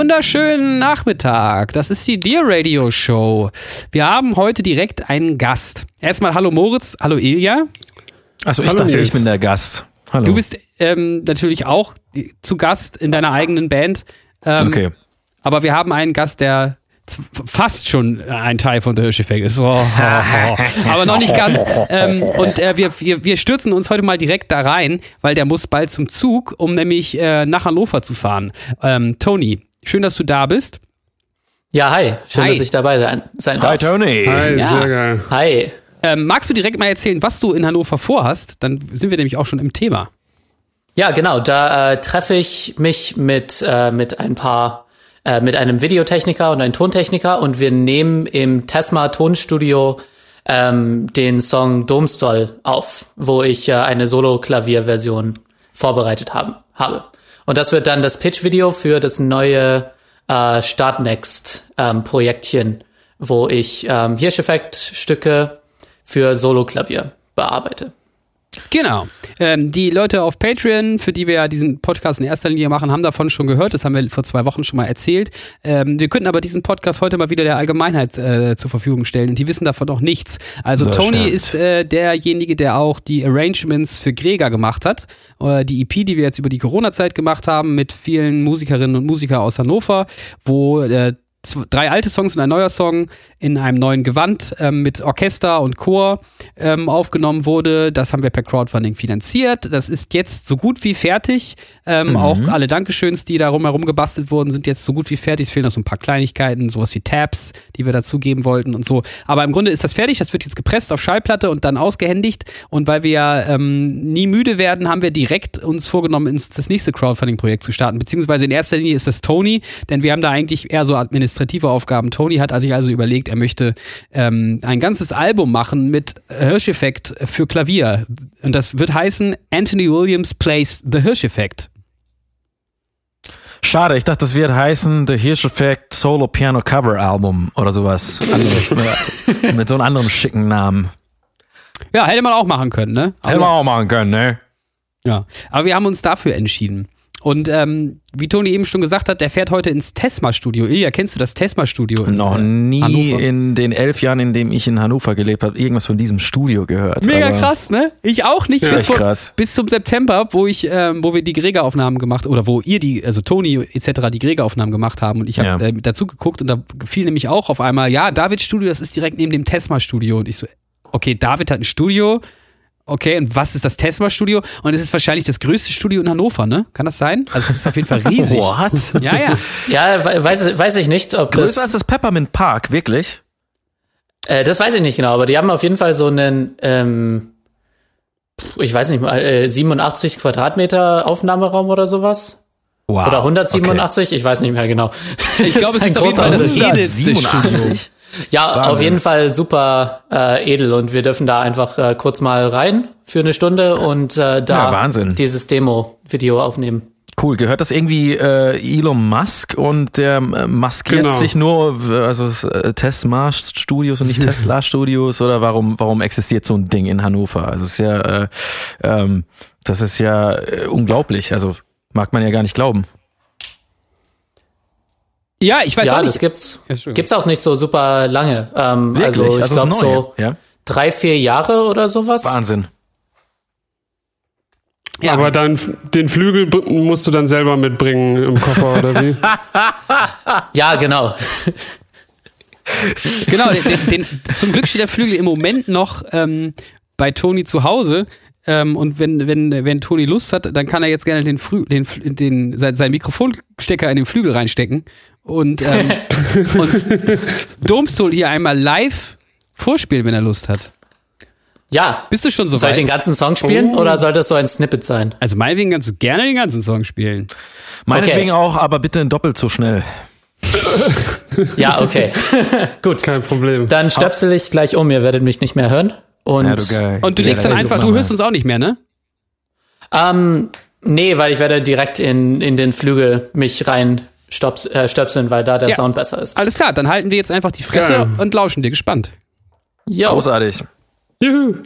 Wunderschönen Nachmittag. Das ist die Dear Radio Show. Wir haben heute direkt einen Gast. Erstmal hallo Moritz, hallo Ilja. Achso, ich Hallo, dachte, Nils. ich bin der Gast. Hallo. Du bist ähm, natürlich auch zu Gast in deiner eigenen Band. Ähm, okay. Aber wir haben einen Gast, der fast schon ein Teil von der Hirscheffekt ist. Oh, oh, oh. Aber noch nicht ganz. Ähm, und äh, wir, wir, wir stürzen uns heute mal direkt da rein, weil der muss bald zum Zug, um nämlich äh, nach Hannover zu fahren. Ähm, Tony, schön, dass du da bist. Ja, hi. Schön, Hi. dass ich dabei sein, sein Hi, darf. Tony. Hi, Ja. sehr geil. Hi. Ähm, magst du direkt mal erzählen, was du in Hannover vorhast? Dann sind wir nämlich auch schon im Thema. Ja, genau. Da äh, treffe ich mich mit, äh, mit ein paar, äh, mit einem Videotechniker und einem Tontechniker und wir nehmen im Tesma Tonstudio ähm, den Song Domstol auf, wo ich äh, eine Solo-Klavier-Version vorbereitet haben, habe. Und das wird dann das Pitch-Video für das neue äh, Startnext-Projektchen, wo ich ähm, Hirscheffekt-Stücke für Solo-Klavier bearbeite. Genau. Ähm, die Leute auf Patreon, für die wir ja diesen Podcast in erster Linie machen, haben davon schon gehört. Das haben wir vor zwei Wochen schon mal erzählt. Ähm, wir könnten aber diesen Podcast heute mal wieder der Allgemeinheit äh, zur Verfügung stellen. Und die wissen davon noch nichts. Also Das Tony stimmt. ist äh, derjenige, der auch die Arrangements für Gregor gemacht hat. Äh, die EP, die wir jetzt über die Corona-Zeit gemacht haben, mit vielen Musikerinnen und Musikern aus Hannover, wo äh, drei alte Songs und ein neuer Song in einem neuen Gewand ähm, mit Orchester und Chor ähm, aufgenommen wurde. Das haben wir per Crowdfunding finanziert. Das ist jetzt so gut wie fertig. Ähm, Auch alle Dankeschöns, die darum herum gebastelt wurden, sind jetzt so gut wie fertig. Es fehlen noch so ein paar Kleinigkeiten, sowas wie Tabs, die wir dazugeben wollten und so. Aber im Grunde ist das fertig. Das wird jetzt gepresst auf Schallplatte und dann ausgehändigt. Und weil wir ja ähm, nie müde werden, haben wir direkt uns vorgenommen, ins das nächste Crowdfunding-Projekt zu starten. Beziehungsweise in erster Linie ist das Tony, denn wir haben da eigentlich eher so administrative Aufgaben. Tony hat sich also überlegt, er möchte ähm, ein ganzes Album machen mit Hirscheffekt für Klavier. Und das wird heißen Anthony Williams Plays The Hirscheffekt. Schade, ich dachte, das wird heißen The Hirscheffekt Solo Piano Cover Album oder sowas. Mit, mit so einem anderen schicken Namen. Ja, hätte man auch machen können, ne? Aber- Hätten wir auch machen können, ne? Ja, aber wir haben uns dafür entschieden. Und ähm, wie Toni eben schon gesagt hat, der fährt heute ins Tesma-Studio. Ilja, kennst du das Tesma-Studio? Noch äh, nie Hannover? in den elf Jahren, in denen ich in Hannover gelebt habe, irgendwas von diesem Studio gehört. Mega Aber krass, ne? Ich auch nicht. Ja, bis, vor, krass. bis zum September, wo ich, ähm, wo wir die Gregor-Aufnahmen gemacht oder wo ihr die, also Toni etc. die Gregor-Aufnahmen gemacht haben und ich habe Ja. äh, dazu geguckt und da fiel nämlich auch auf einmal, ja, Davids Studio, das ist direkt neben dem Tesma-Studio und ich so, okay, David hat ein Studio. Okay, und was ist das Tesma-Studio? Und es ist wahrscheinlich das größte Studio in Hannover, ne? Kann das sein? Also es ist auf jeden Fall riesig. What? Ja, ja. Ja, we- weiß, weiß ich nicht, ob Größer das, als das Peppermint Park, wirklich? äh, das weiß ich nicht genau, aber die haben auf jeden Fall so einen, ähm, ich weiß nicht mal, äh, 87 Quadratmeter Aufnahmeraum oder sowas. Wow. Oder 187, ich weiß nicht mehr genau. Ich glaube, es ist auf jeden Fall das edelste Studio. 87? Ja, auf Wahnsinn. jeden Fall super äh, edel und wir dürfen da einfach äh, kurz mal rein für eine Stunde und äh, da Ja, Wahnsinn. dieses Demo-Video aufnehmen. Cool, gehört das irgendwie äh, Elon Musk und der äh, maskiert Genau. sich nur, äh, also äh, Tesla Studios und nicht Tesla Studios oder warum, warum existiert so ein Ding in Hannover? Also es ist ja, äh, ähm, das ist ja äh, unglaublich, also mag man ja gar nicht glauben. Ja, ich weiß ja, auch das nicht. gibt's. Entschuldigung. Gibt's auch nicht so super lange. Ähm, also ich das glaube so ja? drei, vier Jahre oder sowas. Wahnsinn. Ja. Aber dann den Flügel musst du dann selber mitbringen im Koffer oder wie? Ja, genau. Genau, den, den, den, zum Glück steht der Flügel im Moment noch ähm, bei Toni zu Hause. Ähm, und wenn, wenn, wenn Toni Lust hat, dann kann er jetzt gerne den, Frü den, den, sein, seinen Mikrofonstecker in den Flügel reinstecken und ähm, uns Domstool hier einmal live vorspielen, wenn er Lust hat. Ja. Bist du schon so Soll ich weit? den ganzen Song spielen oder sollte es so ein Snippet sein? Also meinetwegen kannst du gerne den ganzen Song spielen. Meinetwegen auch, aber bitte doppelt so schnell. Ja, okay. Gut. Kein Problem. Dann stöpsel ich gleich um, ihr werdet mich nicht mehr hören. Und Ja, du geil. Und du Ja, legst dann ja, einfach, mach du hörst uns auch nicht mehr, ne? ähm, nee, weil ich werde direkt in, in den Flügel mich rein stops, äh, stöpseln, weil da der Ja. Sound besser ist. Alles klar, dann halten wir jetzt einfach die Fresse Geil. und lauschen dir gespannt. Jo. Großartig. Juhu.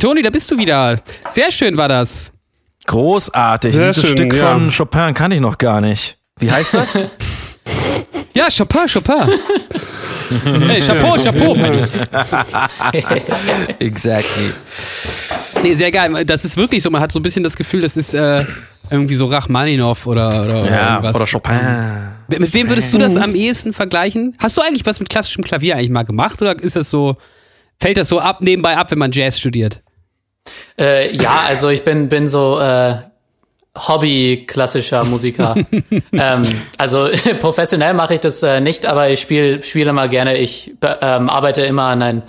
Toni, da bist du wieder. Sehr schön war das. Großartig. Sehr Dieses schön, Stück ja. von Chopin kann ich noch gar nicht. Wie heißt das? Ja, Chopin, Chopin. hey, Chapeau, Chapeau. exactly. Nee, sehr geil. Das ist wirklich so. Man hat so ein bisschen das Gefühl, das ist äh, irgendwie so Rachmaninov oder, oder, oder Ja, irgendwas. oder Chopin. Mit wem würdest du das am ehesten vergleichen? Hast du eigentlich was mit klassischem Klavier eigentlich mal gemacht oder ist das so, fällt das so ab, nebenbei ab, wenn man Jazz studiert? Äh, ja, also ich bin, bin so äh, Hobby-klassischer Musiker. ähm, also professionell mache ich das äh, nicht, aber ich spiele spiele mal gerne. Ich ähm, arbeite immer an ein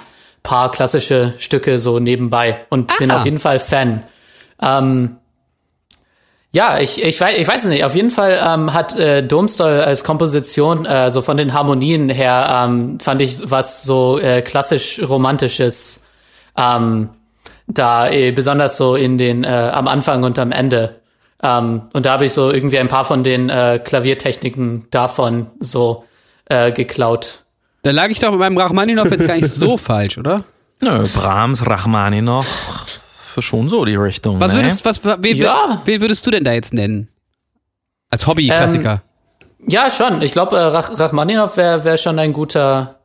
paar klassische Stücke so nebenbei und bin Aha. auf jeden Fall Fan. Ähm, ja, ich, ich, weiß, ich weiß es nicht. Auf jeden Fall ähm, hat äh, Domstol als Komposition, äh, so von den Harmonien her, ähm, fand ich was so äh, klassisch romantisches ähm, da äh, besonders so in den äh, am Anfang und am Ende. Ähm, und da habe ich so irgendwie ein paar von den äh, Klaviertechniken davon so äh, geklaut. Da lag ich doch mit meinem Rachmaninov jetzt gar nicht so falsch, oder? Nö, Brahms, Rachmaninoff, für schon so die Richtung. Was ne? würdest, was, wen, Ja. wen würdest du denn da jetzt nennen? Als Hobby-Klassiker. Ja, schon. Ich glaube, äh, Rach Rachmaninoff wäre wär schon ein guter,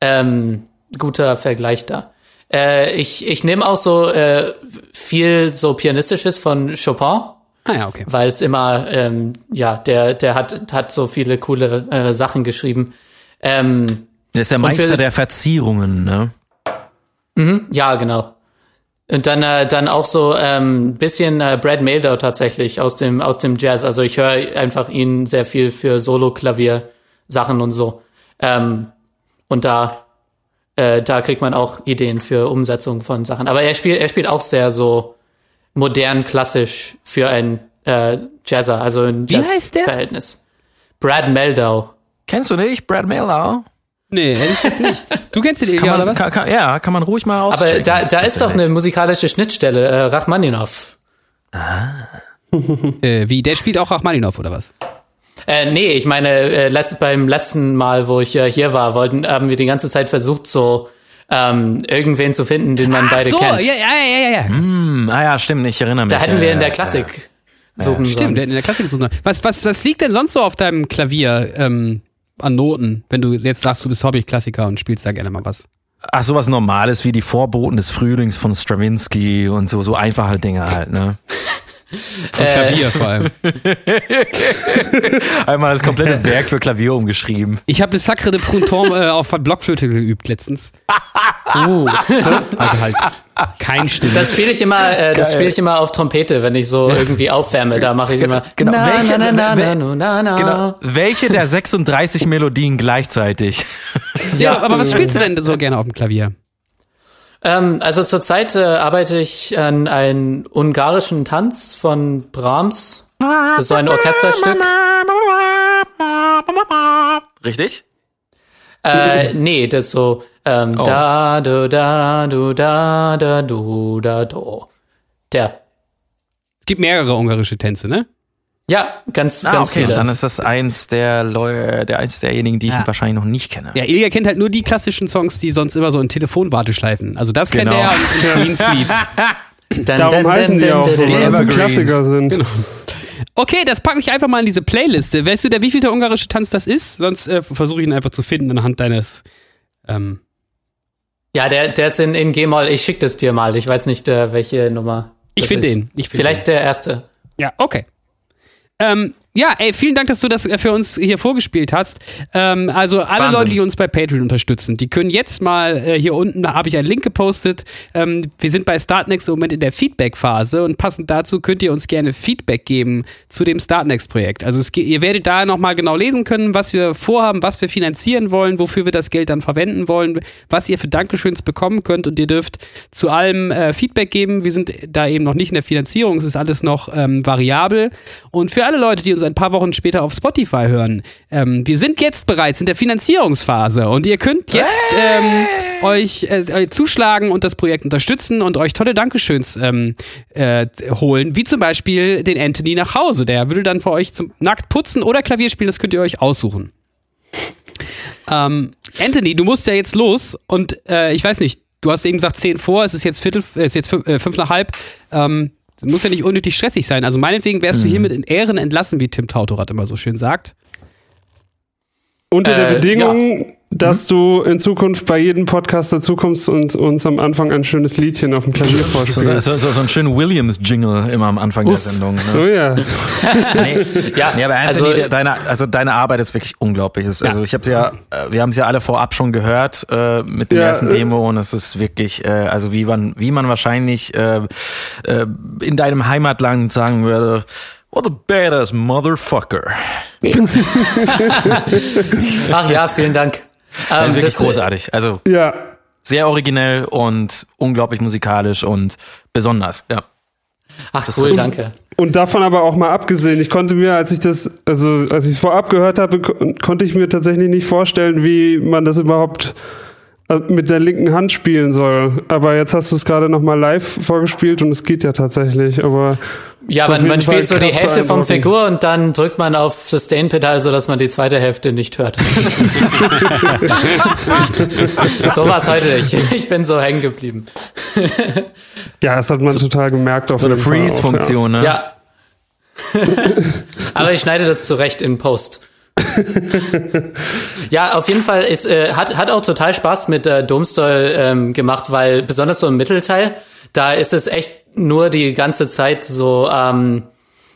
ähm, guter Vergleich da. Äh, ich ich nehme auch so äh, viel so pianistisches von Chopin. ah ja, okay. weil es immer, ähm, ja, der, der hat, hat so viele coole äh, Sachen geschrieben. Ähm, Der ist der Meister für- der Verzierungen, ne? ja, genau. Und dann, äh, dann auch so ähm, bisschen äh, Brad Maidow tatsächlich aus dem, aus dem Jazz. Also ich höre einfach ihn sehr viel für Solo-Klavier-Sachen und so. Ähm, und da, äh, da kriegt man auch Ideen für Umsetzung von Sachen. Aber er spielt, er spielt auch sehr so modern klassisch für ein äh, Jazzer, also ein Wie heißt der? Jazz-Verhältnis. Brad Meldau. Kennst du nicht? Brad Mailer? Nee, ehrlich gesagt nicht. Du kennst den Ilja, oder was? Kann, kann, ja, kann man ruhig mal Aber auschecken. da, da ist doch eine musikalische Schnittstelle, äh, Rachmaninoff. Äh, wie, der spielt auch Rachmaninov, oder was? Äh, nee, ich meine, äh, letzt, beim letzten Mal, wo ich äh, hier war, wollten, haben wir die ganze Zeit versucht, so ähm, irgendwen zu finden, den man beide so, kennt. ja, ja, ja, ja, ja. Hm, ah ja, stimmt, ich erinnere mich. Da hätten ja, wir ja, in der ja. Klassik suchen Stimmt, sollen. der hat in der Klassik gesucht. Was, was, was liegt denn sonst so auf deinem Klavier ähm, an Noten, wenn du jetzt sagst, du bist Hobby-Klassiker und spielst da gerne mal was? Ach, sowas Normales wie die Vorboten des Frühlings von Stravinsky und so, so einfache Dinge halt, ne? Von Äh. Klavier vor allem. Einmal das komplette Werk für Klavier umgeschrieben. Ich habe das Sacre de Printemps äh, auf Blockflöte geübt letztens. Uh, Also halt kein Stimme. das spiele ich immer, äh, das spiele ich immer auf Trompete, wenn ich so irgendwie aufwärme. Da mache ich immer. genau. Na, Welche- na, na, na, wel- na, na, na. Genau. Welche der 36 Melodien gleichzeitig? ja, aber was spielst du denn so gerne auf dem Klavier? Ähm, also zurzeit äh, arbeite ich an einem ungarischen Tanz von Brahms. Das ist so ein Orchesterstück. Richtig? Äh, nee, das ist so ähm, Oh. da du da du da da du da do. Der. Es gibt mehrere ungarische Tänze, ne? Ja, ganz Ah, ganz okay. viele. Dann ist das eins der Leute, der eins derjenigen, die ich Ja. wahrscheinlich noch nicht kenne. Ja, Ilja kennt halt nur die klassischen Songs, die sonst immer so in Telefonwarteschleifen. Also das kennt Genau. er und in Green Sleeves. Dann, Darum dann, heißen die dann, auch so, dann, weil dann, sie. Klassiker sind. Okay, das packe ich einfach mal in diese Playliste. Weißt du, der wievielte ungarische Tanz das ist? Sonst äh, versuche ich ihn einfach zu finden anhand deines. Ähm, Ja, der, der ist in, in G-Moll. Ich schick das dir mal. Ich weiß nicht, äh, welche Nummer. Ich das find ist. den. Ich find Vielleicht der erste. ja, okay. Ähm, ja, ey, vielen Dank, dass du das äh, für uns hier vorgespielt hast. Ähm, also alle Wahnsinn. Leute, die uns bei Patreon unterstützen, die können jetzt mal äh, hier unten, da habe ich einen Link gepostet. Ähm, wir sind bei Startnext im Moment in der Feedback-Phase und passend dazu könnt ihr uns gerne Feedback geben zu dem Startnext-Projekt. Also es, ihr werdet da nochmal genau lesen können, was wir vorhaben, was wir finanzieren wollen, wofür wir das Geld dann verwenden wollen, was ihr für Dankeschöns bekommen könnt und ihr dürft zu allem äh, Feedback geben. Wir sind da eben noch nicht in der Finanzierung, es ist alles noch ähm, variabel. Und für alle Leute, die uns ein paar Wochen später auf Spotify hören, ähm, wir sind jetzt bereits in der Finanzierungsphase und ihr könnt jetzt ähm, euch äh, äh, zuschlagen und das Projekt unterstützen und euch tolle Dankeschöns ähm, äh, holen, wie zum Beispiel den Anthony nach Hause. Der würde dann für euch zum nackt putzen oder Klavier spielen, das könnt ihr euch aussuchen. Ähm, Anthony, du musst ja jetzt los und äh, ich weiß nicht, du hast eben gesagt, zehn vor, es ist jetzt Viertel, es ist jetzt fünf, äh, fünf nach halb. Ähm, muss ja nicht unnötig stressig sein. Also meinetwegen wärst Mhm. du hiermit in Ehren entlassen, wie Tim Tautorat immer so schön sagt. Unter der Äh, Bedingung, dass du in Zukunft bei jedem Podcast dazukommst und uns am Anfang ein schönes Liedchen auf dem Klavier So, vorspielst. so, so, so einen schönen Williams-Jingle immer am Anfang Uff. der Sendung. Oh Ne? ja. Nee, Ja, nee, aber Anthony, also- deine, also deine Arbeit ist wirklich unglaublich. Es- Also ich habe ja, äh, wir haben es ja alle vorab schon gehört äh, mit dem Ja, ersten Demo und es ist wirklich, äh, also wie man, wie man wahrscheinlich äh, äh, in deinem Heimatland sagen würde, what a badass motherfucker. Ach ja, vielen Dank. Das Ähm, ist wirklich das, äh, großartig. Also Ja. sehr originell und unglaublich musikalisch und besonders. Ja. Ach cool, danke. Und davon aber auch mal abgesehen, ich konnte mir, als ich das, also als ich es vorab gehört habe, ko konnte ich mir tatsächlich nicht vorstellen, wie man das überhaupt äh, mit der linken Hand spielen soll. Aber jetzt hast du es gerade nochmal live vorgespielt und es geht ja tatsächlich. Aber Ja, man, man Fall spielt so die Hälfte vom. Figur und dann drückt man auf Sustain-Pedal, sodass man die zweite Hälfte nicht hört. so war es heute. Ich, ich bin so hängen geblieben. Ja, das hat man total gemerkt. Auf So eine Freeze-Funktion, ne? Ja. Aber ich schneide das zurecht in Post. ja, auf jeden Fall ist, äh, hat, hat auch total Spaß mit äh, Domstall ähm, gemacht, weil besonders so im Mittelteil, da ist es echt nur die ganze Zeit so, ähm,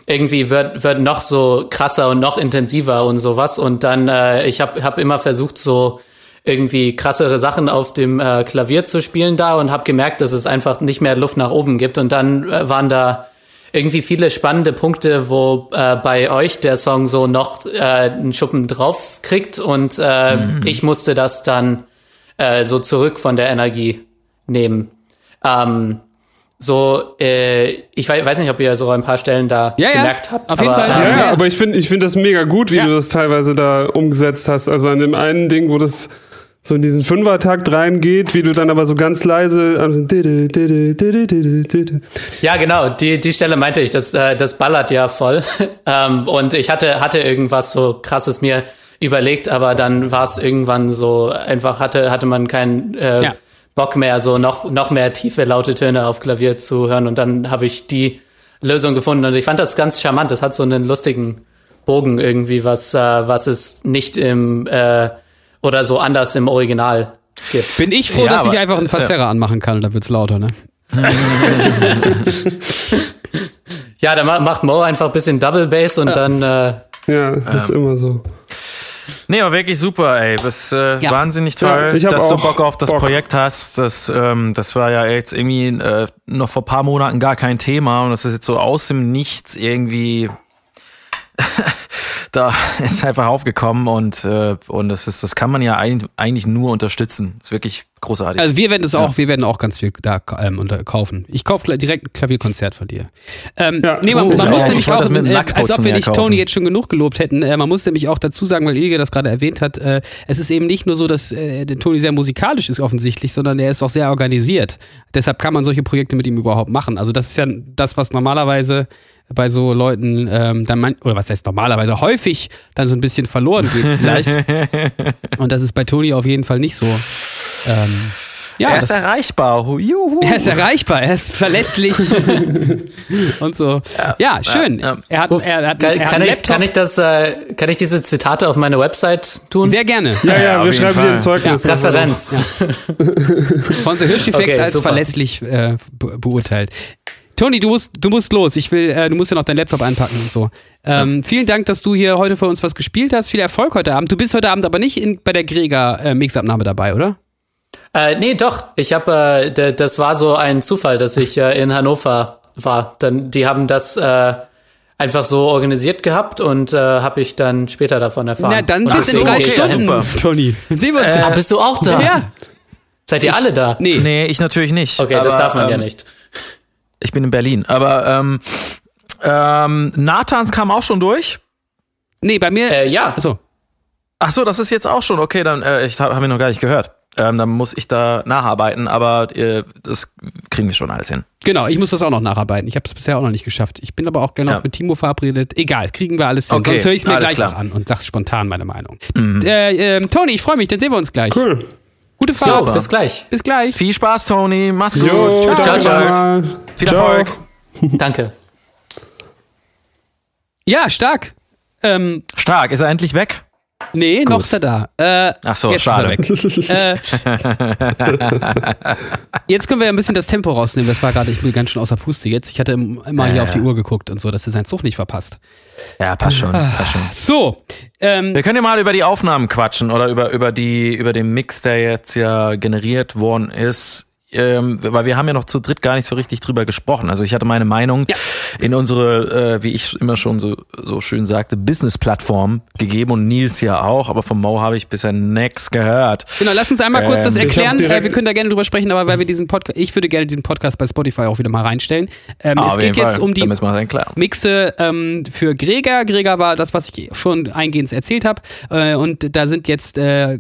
irgendwie wird, wird noch so krasser und noch intensiver und sowas. Und dann, äh, ich habe hab immer versucht, so irgendwie krassere Sachen auf dem äh, Klavier zu spielen da und habe gemerkt, dass es einfach nicht mehr Luft nach oben gibt. Und dann äh, waren da irgendwie viele spannende Punkte, wo äh, bei euch der Song so noch äh, einen Schuppen drauf kriegt und äh, ich musste das dann äh, so zurück von der Energie nehmen. Ähm, so, äh, ich wei- weiß nicht, ob ihr so ein paar Stellen da Ja, ja, gemerkt habt. auf jeden aber, Fall. Ja, Ähm, ja, aber ich finde ich find das mega gut, wie Ja. du das teilweise da umgesetzt hast. Also an dem einen Ding, wo das so in diesen Fünfertakt reingeht, wie du dann aber so ganz leise ähm, Ja, genau, die, die Stelle meinte ich, das, äh, das ballert ja voll. ähm, und ich hatte, hatte irgendwas so krasses mir überlegt, aber dann war es irgendwann so, einfach hatte, hatte man keinen äh, Ja. Bock mehr, so noch, noch mehr tiefe, laute Töne auf Klavier zu hören. Und dann habe ich die Lösung gefunden. Und ich fand das ganz charmant. Das hat so einen lustigen Bogen irgendwie, was, äh, was es nicht im äh, oder so anders im Original gibt. Bin ich froh, Ja, dass ich aber- einfach einen Verzerrer anmachen kann und da wird's lauter, ne? Ja, da ma- macht Mo einfach ein bisschen Double Bass und dann äh, Ja, das ist immer so. Nee, aber wirklich super, ey. Das äh, Ja. wahnsinnig toll, Ja, ich dass du Bock auf das Bock. Projekt hast. Das, ähm, das war ja jetzt irgendwie äh, noch vor paar Monaten gar kein Thema und das ist jetzt so aus dem Nichts irgendwie da ist einfach aufgekommen und äh, und das ist das kann man ja eigentlich, eigentlich nur unterstützen. Das ist wirklich großartig. Also wir werden es auch, wir werden auch ganz viel da ähm, unter, kaufen. Ich kaufe direkt ein Klavierkonzert von dir. Ähm, Ja. nee, man, man muss auch. nämlich auch, äh, als ob wir ja nicht kaufen. Tony jetzt schon genug gelobt hätten, äh, man muss nämlich auch dazu sagen, weil Ilge das gerade erwähnt hat, äh, es ist eben nicht nur so, dass äh, der Tony sehr musikalisch ist offensichtlich, sondern er ist auch sehr organisiert. Deshalb kann man solche Projekte mit ihm überhaupt machen. Also das ist ja das, was normalerweise bei so Leuten ähm, dann man, oder was heißt normalerweise häufig dann so ein bisschen verloren geht vielleicht. Und das ist bei Tony auf jeden Fall nicht so. Ähm, ja, er ist das, erreichbar. Hu- Juhu. er ist erreichbar, er ist verletzlich und so. Ja, schön. ja. Er hat, er hat, Kann, er hat kann, einen ich, Laptop. kann ich das, äh, kann ich diese Zitate auf meine Website tun? Sehr gerne. Ja, ja, wir schreiben dir ein Zeugnis. Ja, Referenz. Sponsor Hirscheffekt Okay, als super. verlässlich äh, be beurteilt. Toni, du musst, du musst los. Ich will, äh, du musst ja noch deinen Laptop einpacken und so. Ähm, Vielen Dank, dass du hier heute für uns was gespielt hast. Viel Erfolg heute Abend. Du bist heute Abend aber nicht in, bei der Grega äh, Mixabnahme dabei, oder? Äh, nee, doch. Ich habe, äh, das war so ein Zufall, dass ich äh, in Hannover war. Dann, die haben das äh, einfach so organisiert gehabt und äh, habe ich dann später davon erfahren. Na, dann Und bis in drei ich. Stunden, super. Toni. Dann sehen wir uns. Ah, bist du auch da? ja. Seid ihr alle da? Nee. Nee, ich natürlich nicht. Okay, das aber, darf man ja ähm, nicht. Ich bin in Berlin. Aber ähm, ähm, Nathans kam auch schon durch. Nee, bei mir. Äh, ja. Achso. Ach so, das ist jetzt auch schon. Okay, dann äh, ich habe hab ihn noch gar nicht gehört. Ähm, dann muss ich da nacharbeiten, aber äh, das kriegen wir schon alles hin. Genau, ich muss das auch noch nacharbeiten. Ich habe es bisher auch noch nicht geschafft. Ich bin aber auch gerne noch Ja. mit Timo verabredet. Egal, kriegen wir alles hin. Okay, Sonst höre ich es mir gleich klar. noch an und sag spontan meine Meinung. Äh, ähm, Toni, ich freue mich, dann sehen wir uns gleich. Cool. Gute Fahrt. So, bis gleich. Bis gleich. Viel Spaß, Tony. Mach's gut. Jo, Tschüss, ciao, danke ciao. mal. Viel Ciao. Erfolg. Danke. Ja, stark. Ähm, Stark. Ist er endlich weg? Nee, noch ist er da. Äh, Ach so, jetzt schade. Ist er weg. äh, jetzt können wir ja ein bisschen das Tempo rausnehmen. Das war gerade, ich bin ganz schön außer Puste jetzt. Ich hatte im- immer hier Ja, auf die. Uhr geguckt und so, dass er seinen Zug nicht verpasst. Ja, passt schon. Passt schon. So, ähm, Wir können ja mal über die Aufnahmen quatschen oder über, über, die, über den Mix, der jetzt ja generiert worden ist. Ähm, weil wir haben ja noch zu dritt gar nicht so richtig drüber gesprochen. Also ich hatte meine Meinung Ja. in unsere, äh, wie ich immer schon so, so schön sagte, Business-Plattform gegeben und Nils ja auch, aber vom Mo habe ich bisher nix gehört. Genau, lass uns einmal kurz das Ähm, erklären. Äh, wir können da gerne drüber sprechen, aber weil wir diesen Podcast, ich würde gerne diesen Podcast bei Spotify auch wieder mal reinstellen. Ähm, Ah, es geht jetzt Fall. um die. Mixe ähm, für Gregor. Gregor war das, was ich schon eingehend erzählt habe. Äh, und da sind jetzt äh,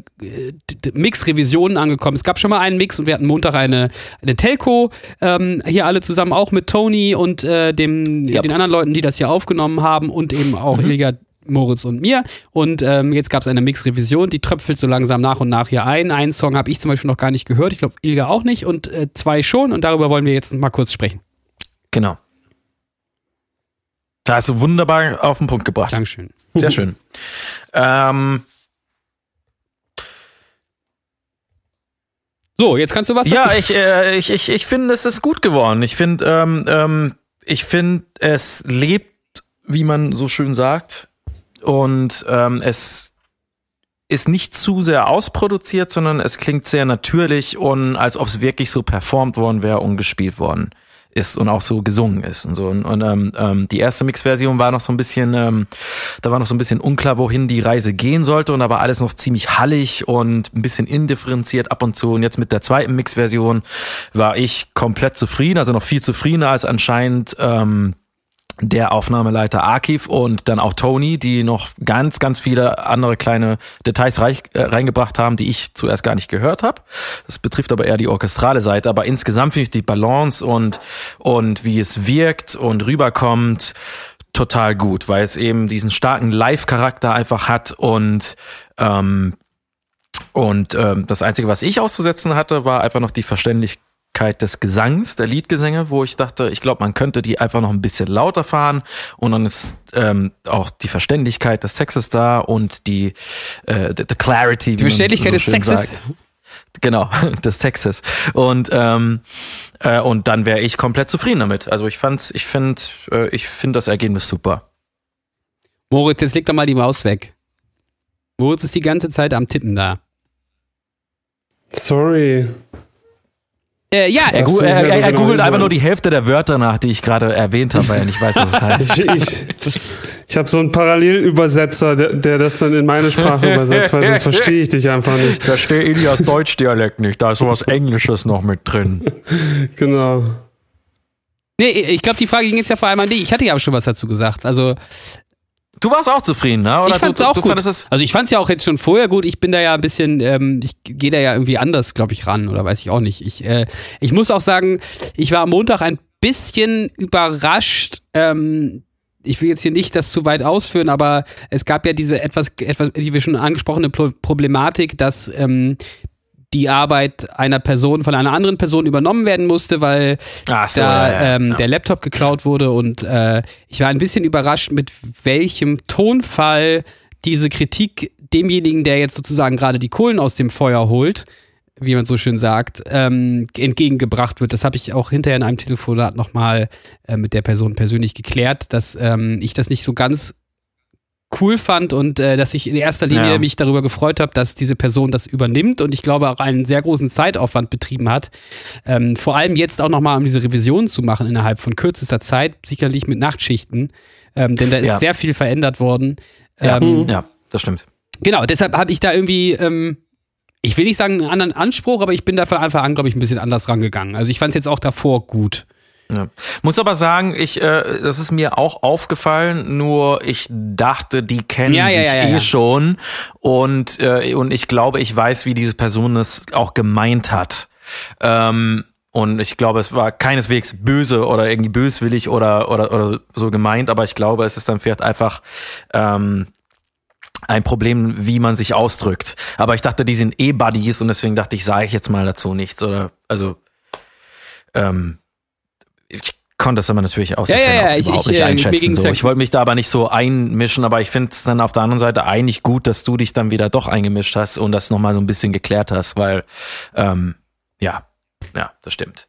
Mix-Revisionen angekommen. Es gab schon mal einen Mix und wir hatten Montag eine, eine Telco. Ähm, hier alle zusammen auch mit Tony und äh, dem, Ja. den anderen Leuten, die das hier aufgenommen haben und eben auch Ilja. Moritz und mir. Und ähm, jetzt gab es eine Mix-Revision, die tröpfelt so langsam nach und nach hier ein. Einen Song habe ich zum Beispiel noch gar nicht gehört, ich glaube Ilga auch nicht und äh, zwei schon und darüber wollen wir jetzt mal kurz sprechen. Genau. Da hast du wunderbar auf den Punkt gebracht. Dankeschön. Sehr schön. ähm, So, jetzt kannst du was ja, dazu- ich, äh, ich, ich, ich finde, es ist gut geworden. Ich finde, ähm, ähm, ich finde, es lebt, wie man so schön sagt. Und ähm, es ist nicht zu sehr ausproduziert, sondern es klingt sehr natürlich und als ob es wirklich so performt worden wäre und gespielt worden ist und auch so gesungen ist und so. Und, und ähm, ähm, die erste Mix-Version war noch so ein bisschen, ähm, da war noch so ein bisschen unklar, wohin die Reise gehen sollte und da war alles noch ziemlich hallig und ein bisschen indifferenziert ab und zu. Und jetzt mit der zweiten Mix-Version war ich komplett zufrieden, also noch viel zufriedener als anscheinend ähm, der Aufnahmeleiter Akif und dann auch Tony, die noch ganz, ganz viele andere kleine Details reich, äh, reingebracht haben, die ich zuerst gar nicht gehört habe. Das betrifft aber eher die orchestrale Seite. Aber insgesamt finde ich die Balance und, und wie es wirkt und rüberkommt total gut, weil es eben diesen starken Live-Charakter einfach hat und ähm, und ähm, das Einzige, was ich auszusetzen hatte, war einfach noch die Verständlichkeit des Gesangs, der Liedgesänge, wo ich dachte, ich glaube, man könnte die einfach noch ein bisschen lauter fahren und dann ist ähm, auch die Verständlichkeit des Textes da und die äh, the, the clarity. Die Verständlichkeit des Sexes. Genau, des Textes. Und ähm, äh, und dann wäre ich komplett zufrieden damit. Also ich fand, ich finde, äh, ich finde das Ergebnis super. Moritz, jetzt leg doch mal die Maus weg. Moritz ist die ganze Zeit am Tippen da. Sorry. Äh, ja, Er, gu er, er, er genau googelt einfach nur die Hälfte der Wörter nach, die ich gerade erwähnt habe, weil er nicht weiß, was es heißt. Ich, ich, ich habe so einen Parallelübersetzer, der, der das dann in meine Sprache übersetzt, weil sonst verstehe ich dich einfach Ich nicht. verstehe Ilias Deutschdialekt nicht, da ist sowas Englisches noch mit drin. Genau. nee, ich glaube, die Frage ging jetzt ja vor allem an dich. Ich hatte ja auch schon was dazu gesagt. Also, Du warst auch zufrieden, ne? Oder ich fand's du, auch du gut. fandest es Also, ich fand's ja auch jetzt schon vorher gut. Ich bin da ja ein bisschen, ähm, ich gehe da ja irgendwie anders, glaube ich, ran oder weiß ich auch nicht. Ich, äh, ich muss auch sagen, ich war am Montag ein bisschen überrascht. Ähm, ich will jetzt hier nicht das zu weit ausführen, aber es gab ja diese etwas, etwas, die wir schon angesprochene Pro- Problematik, dass ähm, die Arbeit einer Person von einer anderen Person übernommen werden musste, weil so, da ja, ja, ähm, ja. der Laptop geklaut wurde und äh, ich war ein bisschen überrascht, mit welchem Tonfall diese Kritik demjenigen, der jetzt sozusagen gerade die Kohlen aus dem Feuer holt, wie man so schön sagt, ähm, entgegengebracht wird. Das habe ich auch hinterher in einem Telefonat nochmal äh, mit der Person persönlich geklärt, dass ähm, ich das nicht so ganz cool fand und äh, dass ich in erster Linie Ja. mich darüber gefreut habe, dass diese Person das übernimmt und ich glaube auch einen sehr großen Zeitaufwand betrieben hat. Ähm, vor allem jetzt auch nochmal, um diese Revision zu machen innerhalb von kürzester Zeit, sicherlich mit Nachtschichten, ähm, denn da ist Ja. sehr viel verändert worden. Ja, Ähm, ja, das stimmt. Genau, deshalb habe ich da irgendwie, ähm, ich will nicht sagen einen anderen Anspruch, aber ich bin da von Anfang an, glaube ich, ein bisschen anders rangegangen. Also ich fand es jetzt auch davor gut. Ja. Muss aber sagen, ich, äh, das ist mir auch aufgefallen, nur ich dachte, die kennen Ja, ja, sich ja, eh schon und, äh, und ich glaube, ich weiß, wie diese Person es auch gemeint hat. Ähm, und ich glaube, es war keineswegs böse oder irgendwie böswillig oder, oder, oder so gemeint, aber ich glaube, es ist dann vielleicht einfach ähm, ein Problem, wie man sich ausdrückt. Aber ich dachte, die sind eh Buddies und deswegen dachte ich, sage ich jetzt mal dazu nichts. Oder also ähm, ich konnte das aber natürlich aus Ja, ja, ja, ich- überhaupt ich, nicht äh, einschätzen. So. Ich wollte mich da aber nicht so einmischen, aber ich finde es dann auf der anderen Seite eigentlich gut, dass du dich dann wieder doch eingemischt hast und das nochmal so ein bisschen geklärt hast, weil ähm, ja, ja, das stimmt.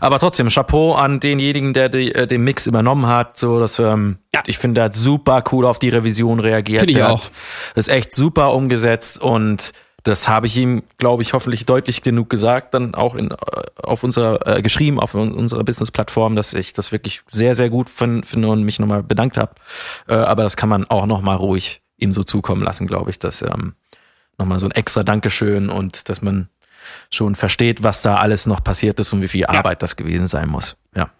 Aber trotzdem, Chapeau an denjenigen, der die, äh, den Mix übernommen hat. So, dass, ähm, Ja. Ich finde, der hat super cool auf die Revision reagiert. Finde ich der auch. Hat, das ist echt super umgesetzt und das habe ich ihm, glaube ich, hoffentlich deutlich genug gesagt, dann auch in, äh, auf unserer, äh, geschrieben auf un- unserer Business-Plattform, dass ich das wirklich sehr, sehr gut fin- finde und mich nochmal bedankt habe. Äh, aber das kann man auch nochmal ruhig ihm so zukommen lassen, glaube ich, dass ähm, nochmal so ein extra Dankeschön und dass man schon versteht, was da alles noch passiert ist und wie viel Arbeit das gewesen sein muss. Ja.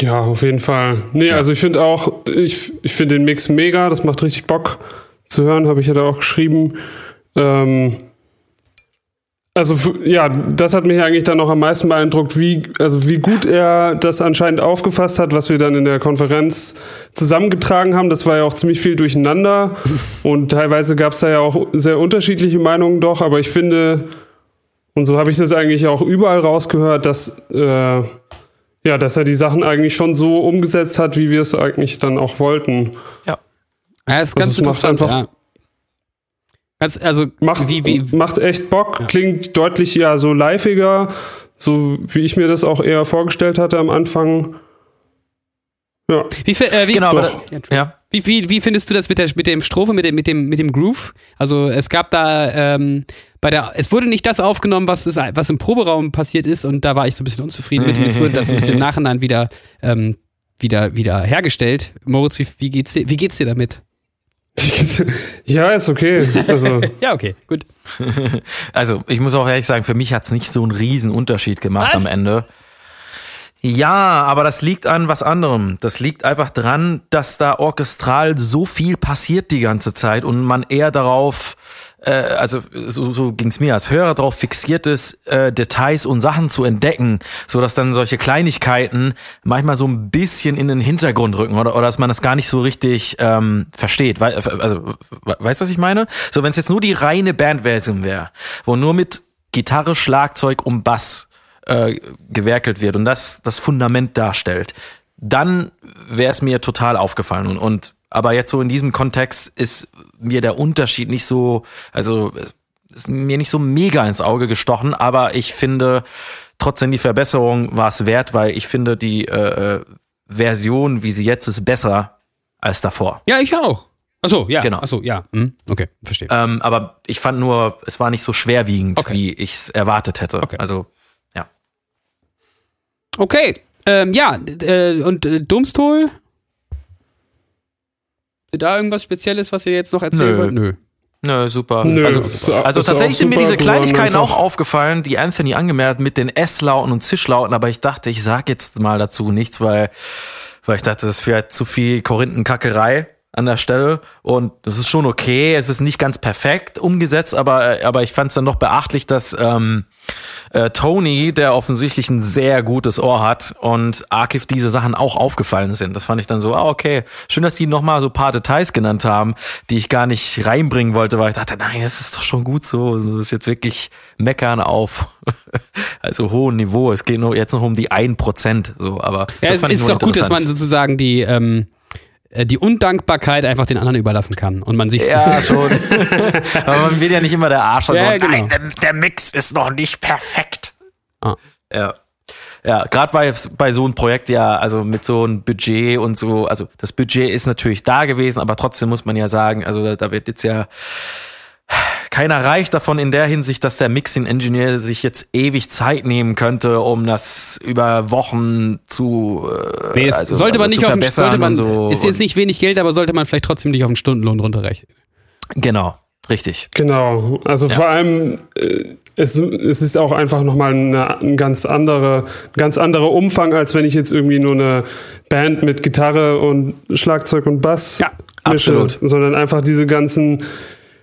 Ja, auf jeden Fall. Nee, also ich finde auch, ich, ich finde den Mix mega, das macht richtig Bock zu hören, habe ich ja da auch geschrieben. Ähm, also ja, das hat mich eigentlich dann noch am meisten beeindruckt, wie, also wie gut er das anscheinend aufgefasst hat, was wir dann in der Konferenz zusammengetragen haben. Das war ja auch ziemlich viel durcheinander und teilweise gab es da ja auch sehr unterschiedliche Meinungen doch, aber ich finde, und so habe ich das eigentlich auch überall rausgehört, dass äh, ja, dass er die Sachen eigentlich schon so umgesetzt hat, wie wir es eigentlich dann auch wollten. Ja. Ja, ist Also ganz macht interessant. einfach- ja. Ganz, also, Macht, wie, wie, macht echt Bock, klingt deutlich ja so liveiger, so wie ich mir das auch eher vorgestellt hatte am Anfang. Ja, wie, äh, wie, Genau, aber ja. Wie, wie, wie findest du das mit der mit dem Strophe, mit dem, mit dem, mit dem Groove? Also es gab da ähm, bei der, es wurde nicht das aufgenommen, was, ist, was im Proberaum passiert ist und da war ich so ein bisschen unzufrieden mit und jetzt wurde das ein bisschen im Nachhinein wieder, ähm, wieder, wieder hergestellt. Moritz, wie, wie, geht's dir, wie geht's dir damit? ja, ist okay. Also, Ja, okay, gut. Also, ich muss auch ehrlich sagen, für mich hat's nicht so einen riesen Unterschied gemacht Was? am Ende. Ja, aber das liegt an was anderem. Das liegt einfach dran, dass da orchestral so viel passiert die ganze Zeit und man eher darauf, äh, also so, so ging's mir als Hörer darauf fixiert ist, äh, Details und Sachen zu entdecken, so dass dann solche Kleinigkeiten manchmal so ein bisschen in den Hintergrund rücken oder, oder dass man das gar nicht so richtig ähm, versteht. Wei- Also, we- weißt du, was ich meine? So, wenn es jetzt nur die reine Bandversion wäre, wo nur mit Gitarre, Schlagzeug und Bass äh, gewerkelt wird und das das Fundament darstellt, dann wäre es mir total aufgefallen. Und, und aber jetzt so in diesem Kontext ist mir der Unterschied nicht so, also ist mir nicht so mega ins Auge gestochen, aber ich finde trotzdem die Verbesserung war es wert, weil ich finde die äh, äh, Version, wie sie jetzt ist, besser als davor. Ja, ich auch. Achso, ja. Genau. Achso, ja. Hm, okay, verstehe. Ähm, aber ich fand nur, es war nicht so schwerwiegend, Okay. wie ich es erwartet hätte. Okay. Also ja. Okay, ähm, ja, äh, und äh, Dummstol? Ihr da irgendwas Spezielles, was ihr jetzt noch erzählen Nö. wollt? Nö. Nö, super. Nö, also, ist- also tatsächlich sind mir super diese Kleinigkeiten auch aufgefallen, die Anthony angemerkt hat mit den S-Lauten und Zischlauten, aber ich dachte, ich sag jetzt mal dazu nichts, weil, weil ich dachte, das wäre zu viel Korinthenkackerei an der Stelle und das ist schon okay, es ist nicht ganz perfekt umgesetzt, aber, aber ich fand es dann doch beachtlich, dass ähm, äh, Tony, der offensichtlich ein sehr gutes Ohr hat und Arkif diese Sachen auch aufgefallen sind. Das fand ich dann so, ah, okay, schön, dass die nochmal so ein paar Details genannt haben, die ich gar nicht reinbringen wollte, weil ich dachte, nein, das ist doch schon gut so. Also, Das ist jetzt wirklich meckern auf also hohem Niveau. Es geht nur jetzt noch um die 1%, so, aber Ja, es ist doch gut, dass man sozusagen die, ähm, äh, die Undankbarkeit einfach den anderen überlassen kann und man sich Ja, schon. Aber man will ja nicht immer der Arsch. Ja, genau. Nein, der, der Mix ist noch nicht perfekt. Ah. Ja. Ja, gerade bei, bei so einem Projekt ja, also mit so einem Budget und so, also das Budget ist natürlich da gewesen, aber trotzdem muss man ja sagen, also da, da wird jetzt ja keiner reich davon in der Hinsicht, dass der Mixing-Engineer sich jetzt ewig Zeit nehmen könnte, um das über Wochen zu äh, Nee, es also- sollte man also nicht auf den, sollte man, so. ist jetzt nicht wenig Geld, aber sollte man vielleicht trotzdem nicht auf den Stundenlohn runterrechnen. Genau, richtig. Genau, also vor allem äh, es, es ist auch einfach nochmal eine, ein ganz andere, ganz anderer Umfang, als wenn ich jetzt irgendwie nur eine Band mit Gitarre und Schlagzeug und Bass Ja, mische, absolut. sondern einfach diese ganzen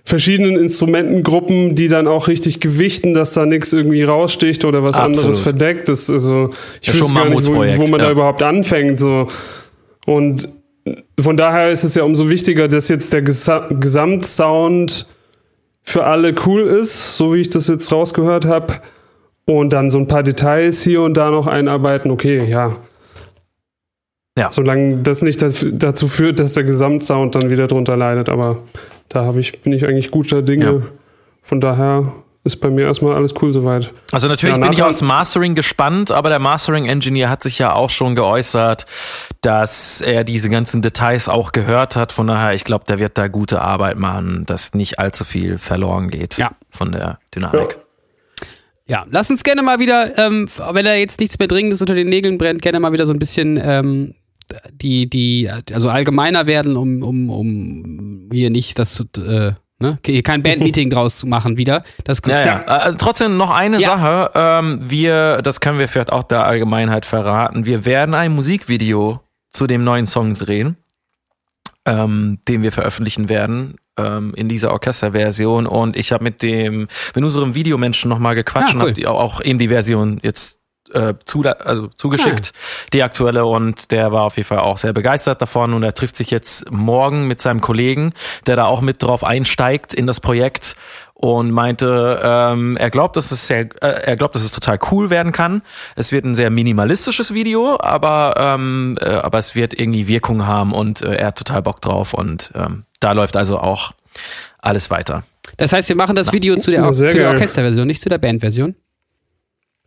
verschiedenen Instrumentengruppen, die dann auch richtig gewichten, dass da nichts irgendwie raussticht oder was Absolut. anderes verdeckt ist. Also ich Ja, wüsste gar nicht, wo, wo man ja. da überhaupt anfängt. So. Und von daher ist es ja umso wichtiger, dass jetzt der Gesa Gesamtsound für alle cool ist, so wie ich das jetzt rausgehört habe. Und dann so ein paar Details hier und da noch einarbeiten, okay, ja. Ja. Solange das nicht dazu führt, dass der Gesamtsound dann wieder drunter leidet, aber da habe ich, bin ich eigentlich guter Dinge. Ja. Von daher ist bei mir erstmal alles cool soweit. Also natürlich Ja, bin ich aufs Mastering gespannt, aber der Mastering-Engineer hat sich ja auch schon geäußert, dass er diese ganzen Details auch gehört hat. Von daher, ich glaube, der wird da gute Arbeit machen, dass nicht allzu viel verloren geht Ja. von der Dynamik. Ja, lass uns gerne mal wieder, ähm, wenn da jetzt nichts mehr Dringendes unter den Nägeln brennt, gerne mal wieder so ein bisschen ähm, die, die, also allgemeiner werden, um, um, um hier nicht das, äh, ne, hier kein Bandmeeting draus zu machen wieder. Das ist. Ja, ja. Äh, trotzdem noch eine Ja. Sache. Ähm, wir, das können wir vielleicht auch der Allgemeinheit verraten. Wir werden ein Musikvideo zu dem neuen Song drehen, ähm, den wir veröffentlichen werden ähm, in dieser Orchesterversion. Und ich habe mit dem, mit unserem Videomenschen nochmal gequatscht Ah, und cool. habe die auch, auch eben die Version jetzt äh, zu, also zugeschickt, die aktuelle und der war auf jeden Fall auch sehr begeistert davon und er trifft sich jetzt morgen mit seinem Kollegen, der da auch mit drauf einsteigt in das Projekt und meinte, ähm, er glaubt, dass es sehr, äh, er glaubt, dass es total cool werden kann. Es wird ein sehr minimalistisches Video, aber ähm, äh, aber es wird irgendwie Wirkung haben und äh, er hat total Bock drauf und ähm, da läuft also auch alles weiter. Das heißt, wir machen das Video zu der, Na, Or zu der. Orchesterversion, nicht zu der Bandversion.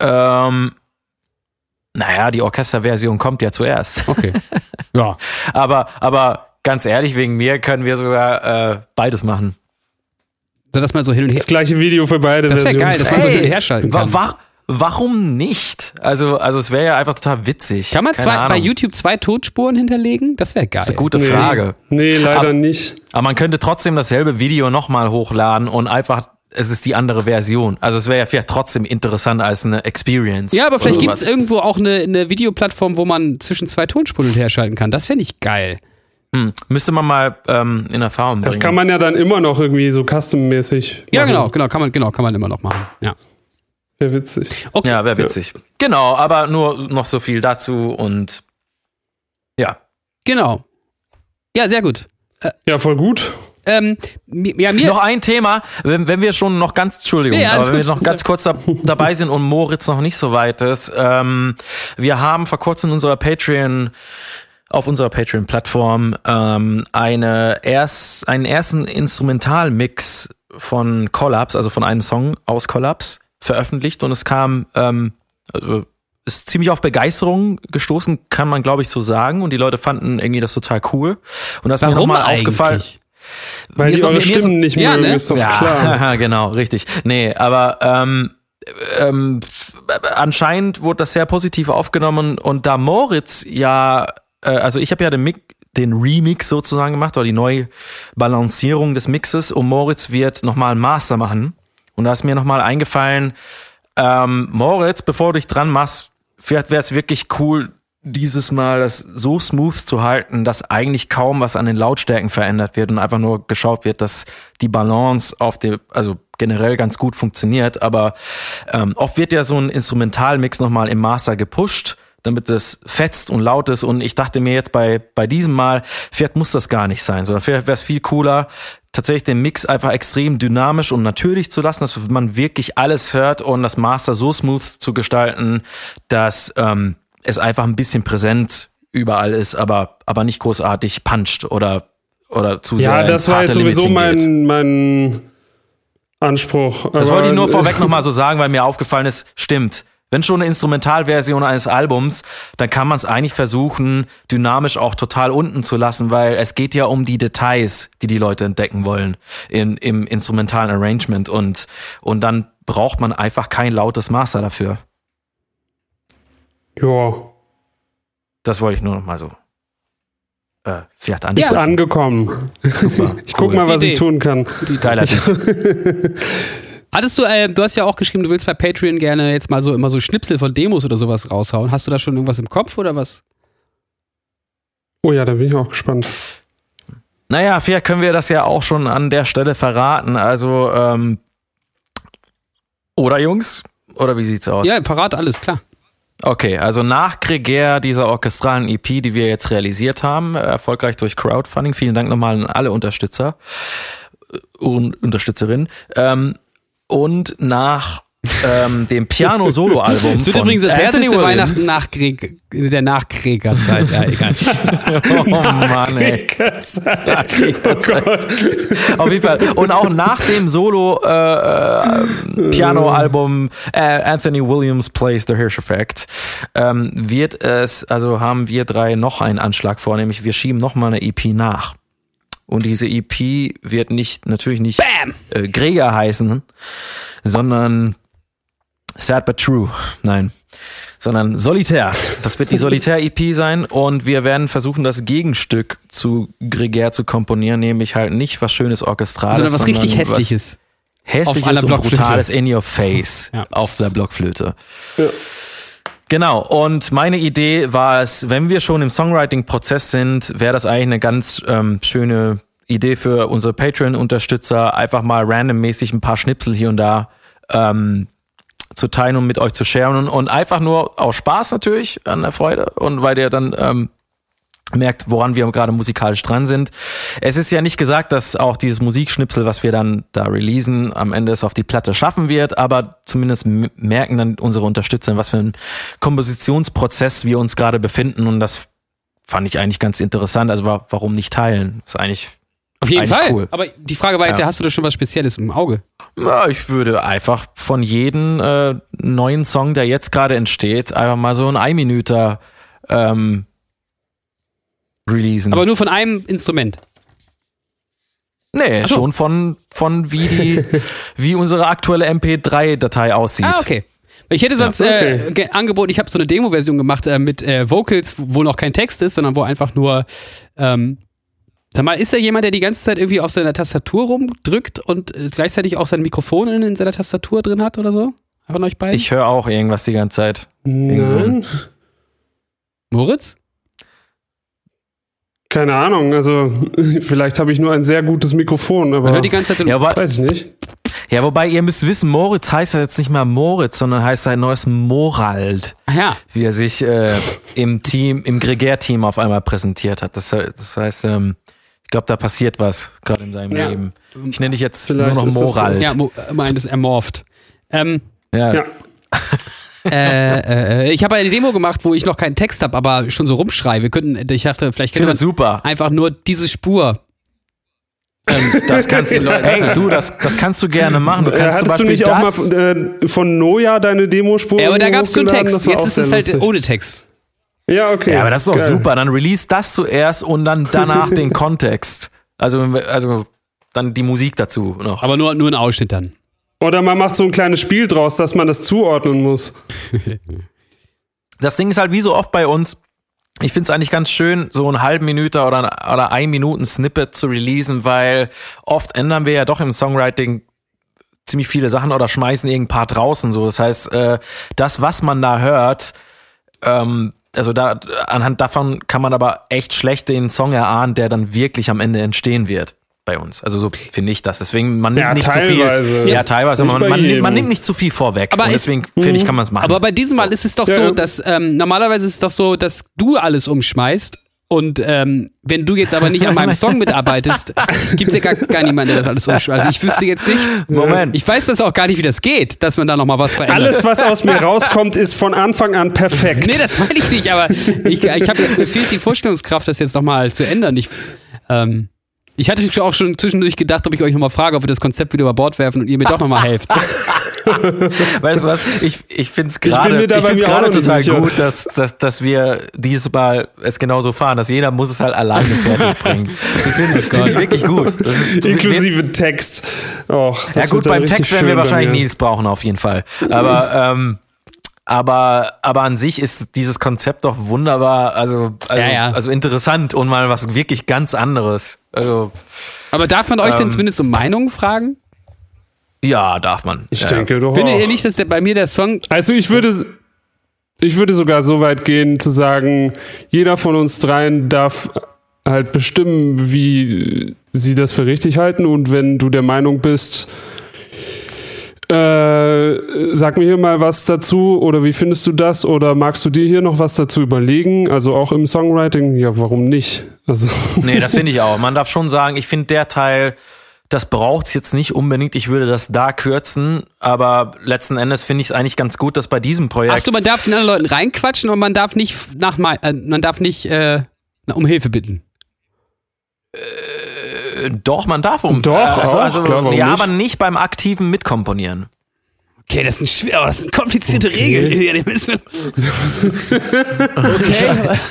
Ähm, naja, die Orchesterversion kommt ja zuerst. Okay. ja. Aber, aber ganz ehrlich, wegen mir können wir sogar äh, beides machen. So, dass man so hin und her. Das gleiche Video für beide Das wäre geil, dass man so hin und her schalten kann. wa warum nicht? Also, also es wäre ja einfach total witzig. Kann man Keine zwei, bei. YouTube zwei Tonspuren hinterlegen? Das wäre geil. Das ist eine gute Nee. Frage. Nee, leider Ab- nicht. Aber man könnte trotzdem dasselbe Video nochmal hochladen und einfach, es ist die andere Version. Also es wäre ja vielleicht trotzdem interessant als eine Experience. Ja, aber vielleicht gibt es irgendwo auch eine, eine Videoplattform, wo man zwischen zwei Tonspuren hin und her schalten kann. Das fände ich geil. Hm, müsste man mal ähm, in Erfahrung bringen. Das kann man ja dann immer noch irgendwie so custom-mäßig. Ja, machen. genau, genau, kann man, genau, kann man immer noch machen. Ja. Wäre witzig. Okay. Ja, wäre witzig. Genau, aber nur noch so viel dazu und ja. Genau. Ja, sehr gut. Ja, voll gut. Ähm, ja, mir. Noch ein Thema, wenn, wenn wir schon noch ganz, Entschuldigung, Nee, aber wenn wir gut. noch ganz kurz da, dabei sind und Moritz noch nicht so weit ist. Ähm, wir haben vor kurzem unserer Patreon, auf unserer Patreon-Plattform ähm, eine erst, einen ersten Instrumentalmix von Collabs, also von einem Song aus Collabs, veröffentlicht und es kam, ähm, also ist ziemlich auf Begeisterung gestoßen, kann man glaube ich so sagen und die Leute fanden irgendwie das total cool und das ist mir nochmal aufgefallen. Weil die eure Stimmen nicht ja, mögen, ne? ist doch ja, klar. genau, richtig. Nee, aber ähm, ähm, anscheinend wurde das sehr positiv aufgenommen und da Moritz ja, äh, also ich habe ja den, Mix, den Remix sozusagen gemacht oder die Neubalancierung des Mixes und Moritz wird nochmal einen Master machen und da ist mir nochmal eingefallen, ähm, Moritz, bevor du dich dran machst, vielleicht wäre es wirklich cool, dieses Mal das so smooth zu halten, dass eigentlich kaum was an den Lautstärken verändert wird und einfach nur geschaut wird, dass die Balance auf dem, also generell ganz gut funktioniert. Aber ähm, oft wird ja so ein Instrumentalmix nochmal im Master gepusht, damit es fetzt und laut ist. Und ich dachte mir jetzt bei, bei diesem Mal, vielleicht muss das gar nicht sein, sondern vielleicht wäre es viel cooler, tatsächlich den Mix einfach extrem dynamisch und natürlich zu lassen, dass man wirklich alles hört und das Master so smooth zu gestalten, dass ähm, es einfach ein bisschen präsent überall ist, aber, aber nicht großartig puncht oder, oder zu sehr Ja, das war jetzt sowieso mein, mein Anspruch. Das wollte ich nur vorweg nochmal so sagen, weil mir aufgefallen ist, stimmt. Wenn schon eine Instrumentalversion eines Albums, dann kann man es eigentlich versuchen, dynamisch auch total unten zu lassen, weil es geht ja um die Details, die die Leute entdecken wollen in, im instrumentalen Arrangement und, und dann braucht man einfach kein lautes Master dafür. Ja, Das wollte ich nur nochmal so äh, vielleicht ist ansprechen. angekommen. Super, Ich guck cool. mal, was Idee. ich tun kann. Geiler. Hattest du, äh, du hast ja auch geschrieben, du willst bei Patreon gerne jetzt mal so immer so Schnipsel von Demos oder sowas raushauen. Hast du da schon irgendwas im Kopf oder was? Oh ja, da bin ich auch gespannt. Naja, vielleicht können wir das ja auch schon an der Stelle verraten. Also, ähm, oder Jungs? Oder wie sieht's aus? Ja, parat alles, klar. Okay, also nach Greger dieser orchestralen EP, die wir jetzt realisiert haben, erfolgreich durch Crowdfunding. Vielen Dank nochmal an alle Unterstützer äh, und Unterstützerinnen. Ähm, und nach ähm, dem Piano-Solo-Album. Es wird übrigens das Anthony härteste. Weihnachten nach Krieg, der Nachkriegerzeit. Ja, egal. Oh Mann, ey. Gott. Auf jeden Fall. Und auch nach dem Solo-Piano-Album äh, Anthony Williams Plays The Hirsch Effect ähm, wird es, also haben wir drei noch einen Anschlag vor, nämlich wir schieben noch mal eine EP nach. Und diese EP wird nicht, natürlich nicht Bam! äh, Gregor heißen, sondern Sad but True. Nein. Sondern Solitär. Das wird die Solitär-EP sein und wir werden versuchen, das Gegenstück zu Gregor zu komponieren, nämlich halt nicht was Schönes Orchestrales, Sondern was richtig was Hässliches. Hässliches und. Brutales in your face Ja. auf der Blockflöte. Ja. Genau, und meine Idee war es, wenn wir schon im Songwriting-Prozess sind, wäre das eigentlich eine ganz ähm, schöne Idee für unsere Patreon-Unterstützer, einfach mal randommäßig ein paar Schnipsel hier und da ähm, zu teilen und mit euch zu sharen und, und einfach nur aus Spaß natürlich an der Freude und weil der dann ähm, merkt, woran wir gerade musikalisch dran sind. Es ist ja nicht gesagt, dass auch dieses Musikschnipsel, was wir dann da releasen, am Ende es auf die Platte schaffen wird, aber zumindest merken dann unsere Unterstützer, was für ein Kompositionsprozess wir uns gerade befinden und das fand ich eigentlich ganz interessant. Also wa- warum nicht teilen? Ist eigentlich Auf jeden Fall. cool. Aber die Frage war jetzt Ja. ja, hast du da schon was Spezielles im Auge? Ja, ich würde einfach von jedem äh, neuen Song, der jetzt gerade entsteht, einfach mal so ein Ein-Minüter ähm, releasen. Aber nur von einem Instrument. nee, so. schon von, von wie die, wie unsere aktuelle MP3-Datei aussieht. Ah, okay. Ich hätte sonst okay. äh, ge- angeboten, ich habe so eine Demo-Version gemacht äh, mit äh, Vocals, wo noch kein Text ist, sondern wo einfach nur. Ähm, sag mal, ist da jemand, der die ganze Zeit irgendwie auf seiner Tastatur rumdrückt und äh, gleichzeitig auch sein Mikrofon in, in seiner Tastatur drin hat oder so? Von euch beiden? Ich höre auch irgendwas die ganze Zeit. Nein. Moritz? Keine Ahnung, also vielleicht habe ich nur ein sehr gutes Mikrofon, aber hört die ganze Zeit Ja, aber, weiß ich nicht. ja, wobei ihr müsst wissen, Moritz heißt ja jetzt nicht mal Moritz, sondern heißt sein neues Morald, Ach ja. wie er sich äh, im Team, im Gregär-Team auf einmal präsentiert hat. Das, das heißt, ähm, ich glaube, da passiert was gerade in seinem Ja. Leben. Ich nenne dich jetzt Vielleicht nur noch ist. Morald. Ja, Mo äh, meint es ermorpht. Ähm, ja. Ja. äh, äh, ich habe eine Demo gemacht, wo ich noch keinen Text habe, aber schon so rumschreie. Wir könnten, ich dachte, vielleicht das super. einfach nur diese Spur. Das kannst du, hey, du, das, das kannst du gerne machen. Du Äh, kannst zum Hattest du Beispiel nicht auch das. mal äh, von Noja deine Demospur Ja, aber da gab es so einen? Text. Jetzt ist es halt lustig. ohne Text. Ja, okay. ja, aber das ist doch super. Dann release das zuerst und dann danach den Kontext. Also, also dann die Musik dazu noch. Aber nur, nur ein Ausschnitt dann. Oder man macht so ein kleines Spiel draus, dass man das zuordnen muss. Das Ding ist halt wie so oft bei uns. Ich finde es eigentlich ganz schön, so einen halben Minute oder, oder ein Minuten Snippet zu releasen, weil oft ändern wir ja doch im Songwriting ziemlich viele Sachen oder schmeißen irgendein Part draußen. So, das heißt, äh, das, was man da hört, ähm, also da anhand davon kann man aber echt schlecht den Song erahnen, der dann wirklich am Ende entstehen wird bei uns. Also so finde ich das. Deswegen man nimmt Ja, nicht zu teilweise. viel. Ja, teilweise. Man, man, nimmt, man nimmt nicht zu viel vorweg. Aber deswegen finde ich, kann man es machen. Aber bei diesem Mal ist es doch Ja, so, dass ähm, normalerweise ist es doch so, dass du alles umschmeißt. Und ähm, wenn du jetzt aber nicht an meinem Song mitarbeitest, gibt es ja gar, gar niemanden, der das alles umschmeißt. Also ich wüsste jetzt nicht. Moment. Ich weiß das auch gar nicht, wie das geht, dass man da nochmal was verändert. Alles, was aus mir rauskommt, ist von Anfang an perfekt. Nee, das meine ich nicht, aber ich, ich hab, mir fehlt die Vorstellungskraft, das jetzt nochmal zu ändern. Ich, ähm, ich hatte schon auch schon zwischendurch gedacht, ob ich euch nochmal frage, ob wir das Konzept wieder über Bord werfen und ihr mir doch nochmal helft. Weißt du was? Ich, ich finde es gerade total sicher. gut, dass, dass, dass wir dieses Mal es genauso fahren, dass jeder muss es halt alleine fertig bringen. Das finde ich, find ich wirklich gut. Das ist, Inklusive Text. Och, das ja gut, beim Text werden wir wahrscheinlich. Nils brauchen auf jeden Fall. Aber ähm, aber aber an sich ist dieses Konzept doch wunderbar, also also, Ja, ja. also interessant und mal was wirklich ganz anderes. Also Aber darf man euch denn Ähm. zumindest um Meinungen fragen? Ja, darf man. Ich ja. denke doch Findet auch. ihr nicht, dass der, bei mir der Song Also ich würde, ich würde sogar so weit gehen zu sagen, jeder von uns dreien darf halt bestimmen, wie sie das für richtig halten und wenn du der Meinung bist, äh, äh, sag mir hier mal was dazu oder wie findest du das oder magst du dir hier noch was dazu überlegen? Also auch im Songwriting, ja, warum nicht? Also Nee, das finde ich auch. Man darf schon sagen, ich finde der Teil, das braucht's jetzt nicht unbedingt. Ich würde das da kürzen, aber letzten Endes finde ich es eigentlich ganz gut, dass bei diesem Projekt. Achso, man darf den anderen Leuten reinquatschen und man darf nicht nach mal, äh, man darf nicht äh, um Hilfe bitten. Äh, doch, man darf um. Doch, also, auch, also klar, warum ja, nicht? aber nicht beim aktiven Mitkomponieren. Okay, das sind schwer, das sind komplizierte Regeln. Ja, die müssen wir okay, was?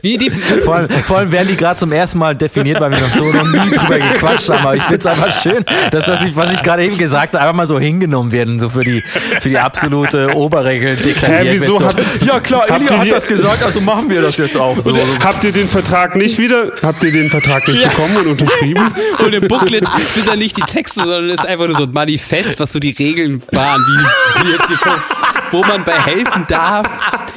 Wie die, Vor allem, vor allem werden die gerade zum ersten Mal definiert, weil wir noch so noch nie drüber gequatscht haben. Aber ich finde es einfach schön, dass das, was ich gerade eben gesagt habe, einfach mal so hingenommen werden, so für die, für die absolute Oberregel deklariert Hä, wieso? wird. So, Habt- ja klar, Elia ihr hat das gesagt, also machen wir das jetzt auch. So. habt ihr den Vertrag nicht wieder, habt ihr den Vertrag nicht bekommen und unterschrieben? und im Booklet sind dann nicht die Texte, sondern es ist einfach nur so ein Manifest, was so die Regeln waren, wie, wie jetzt hier, wo man bei helfen darf.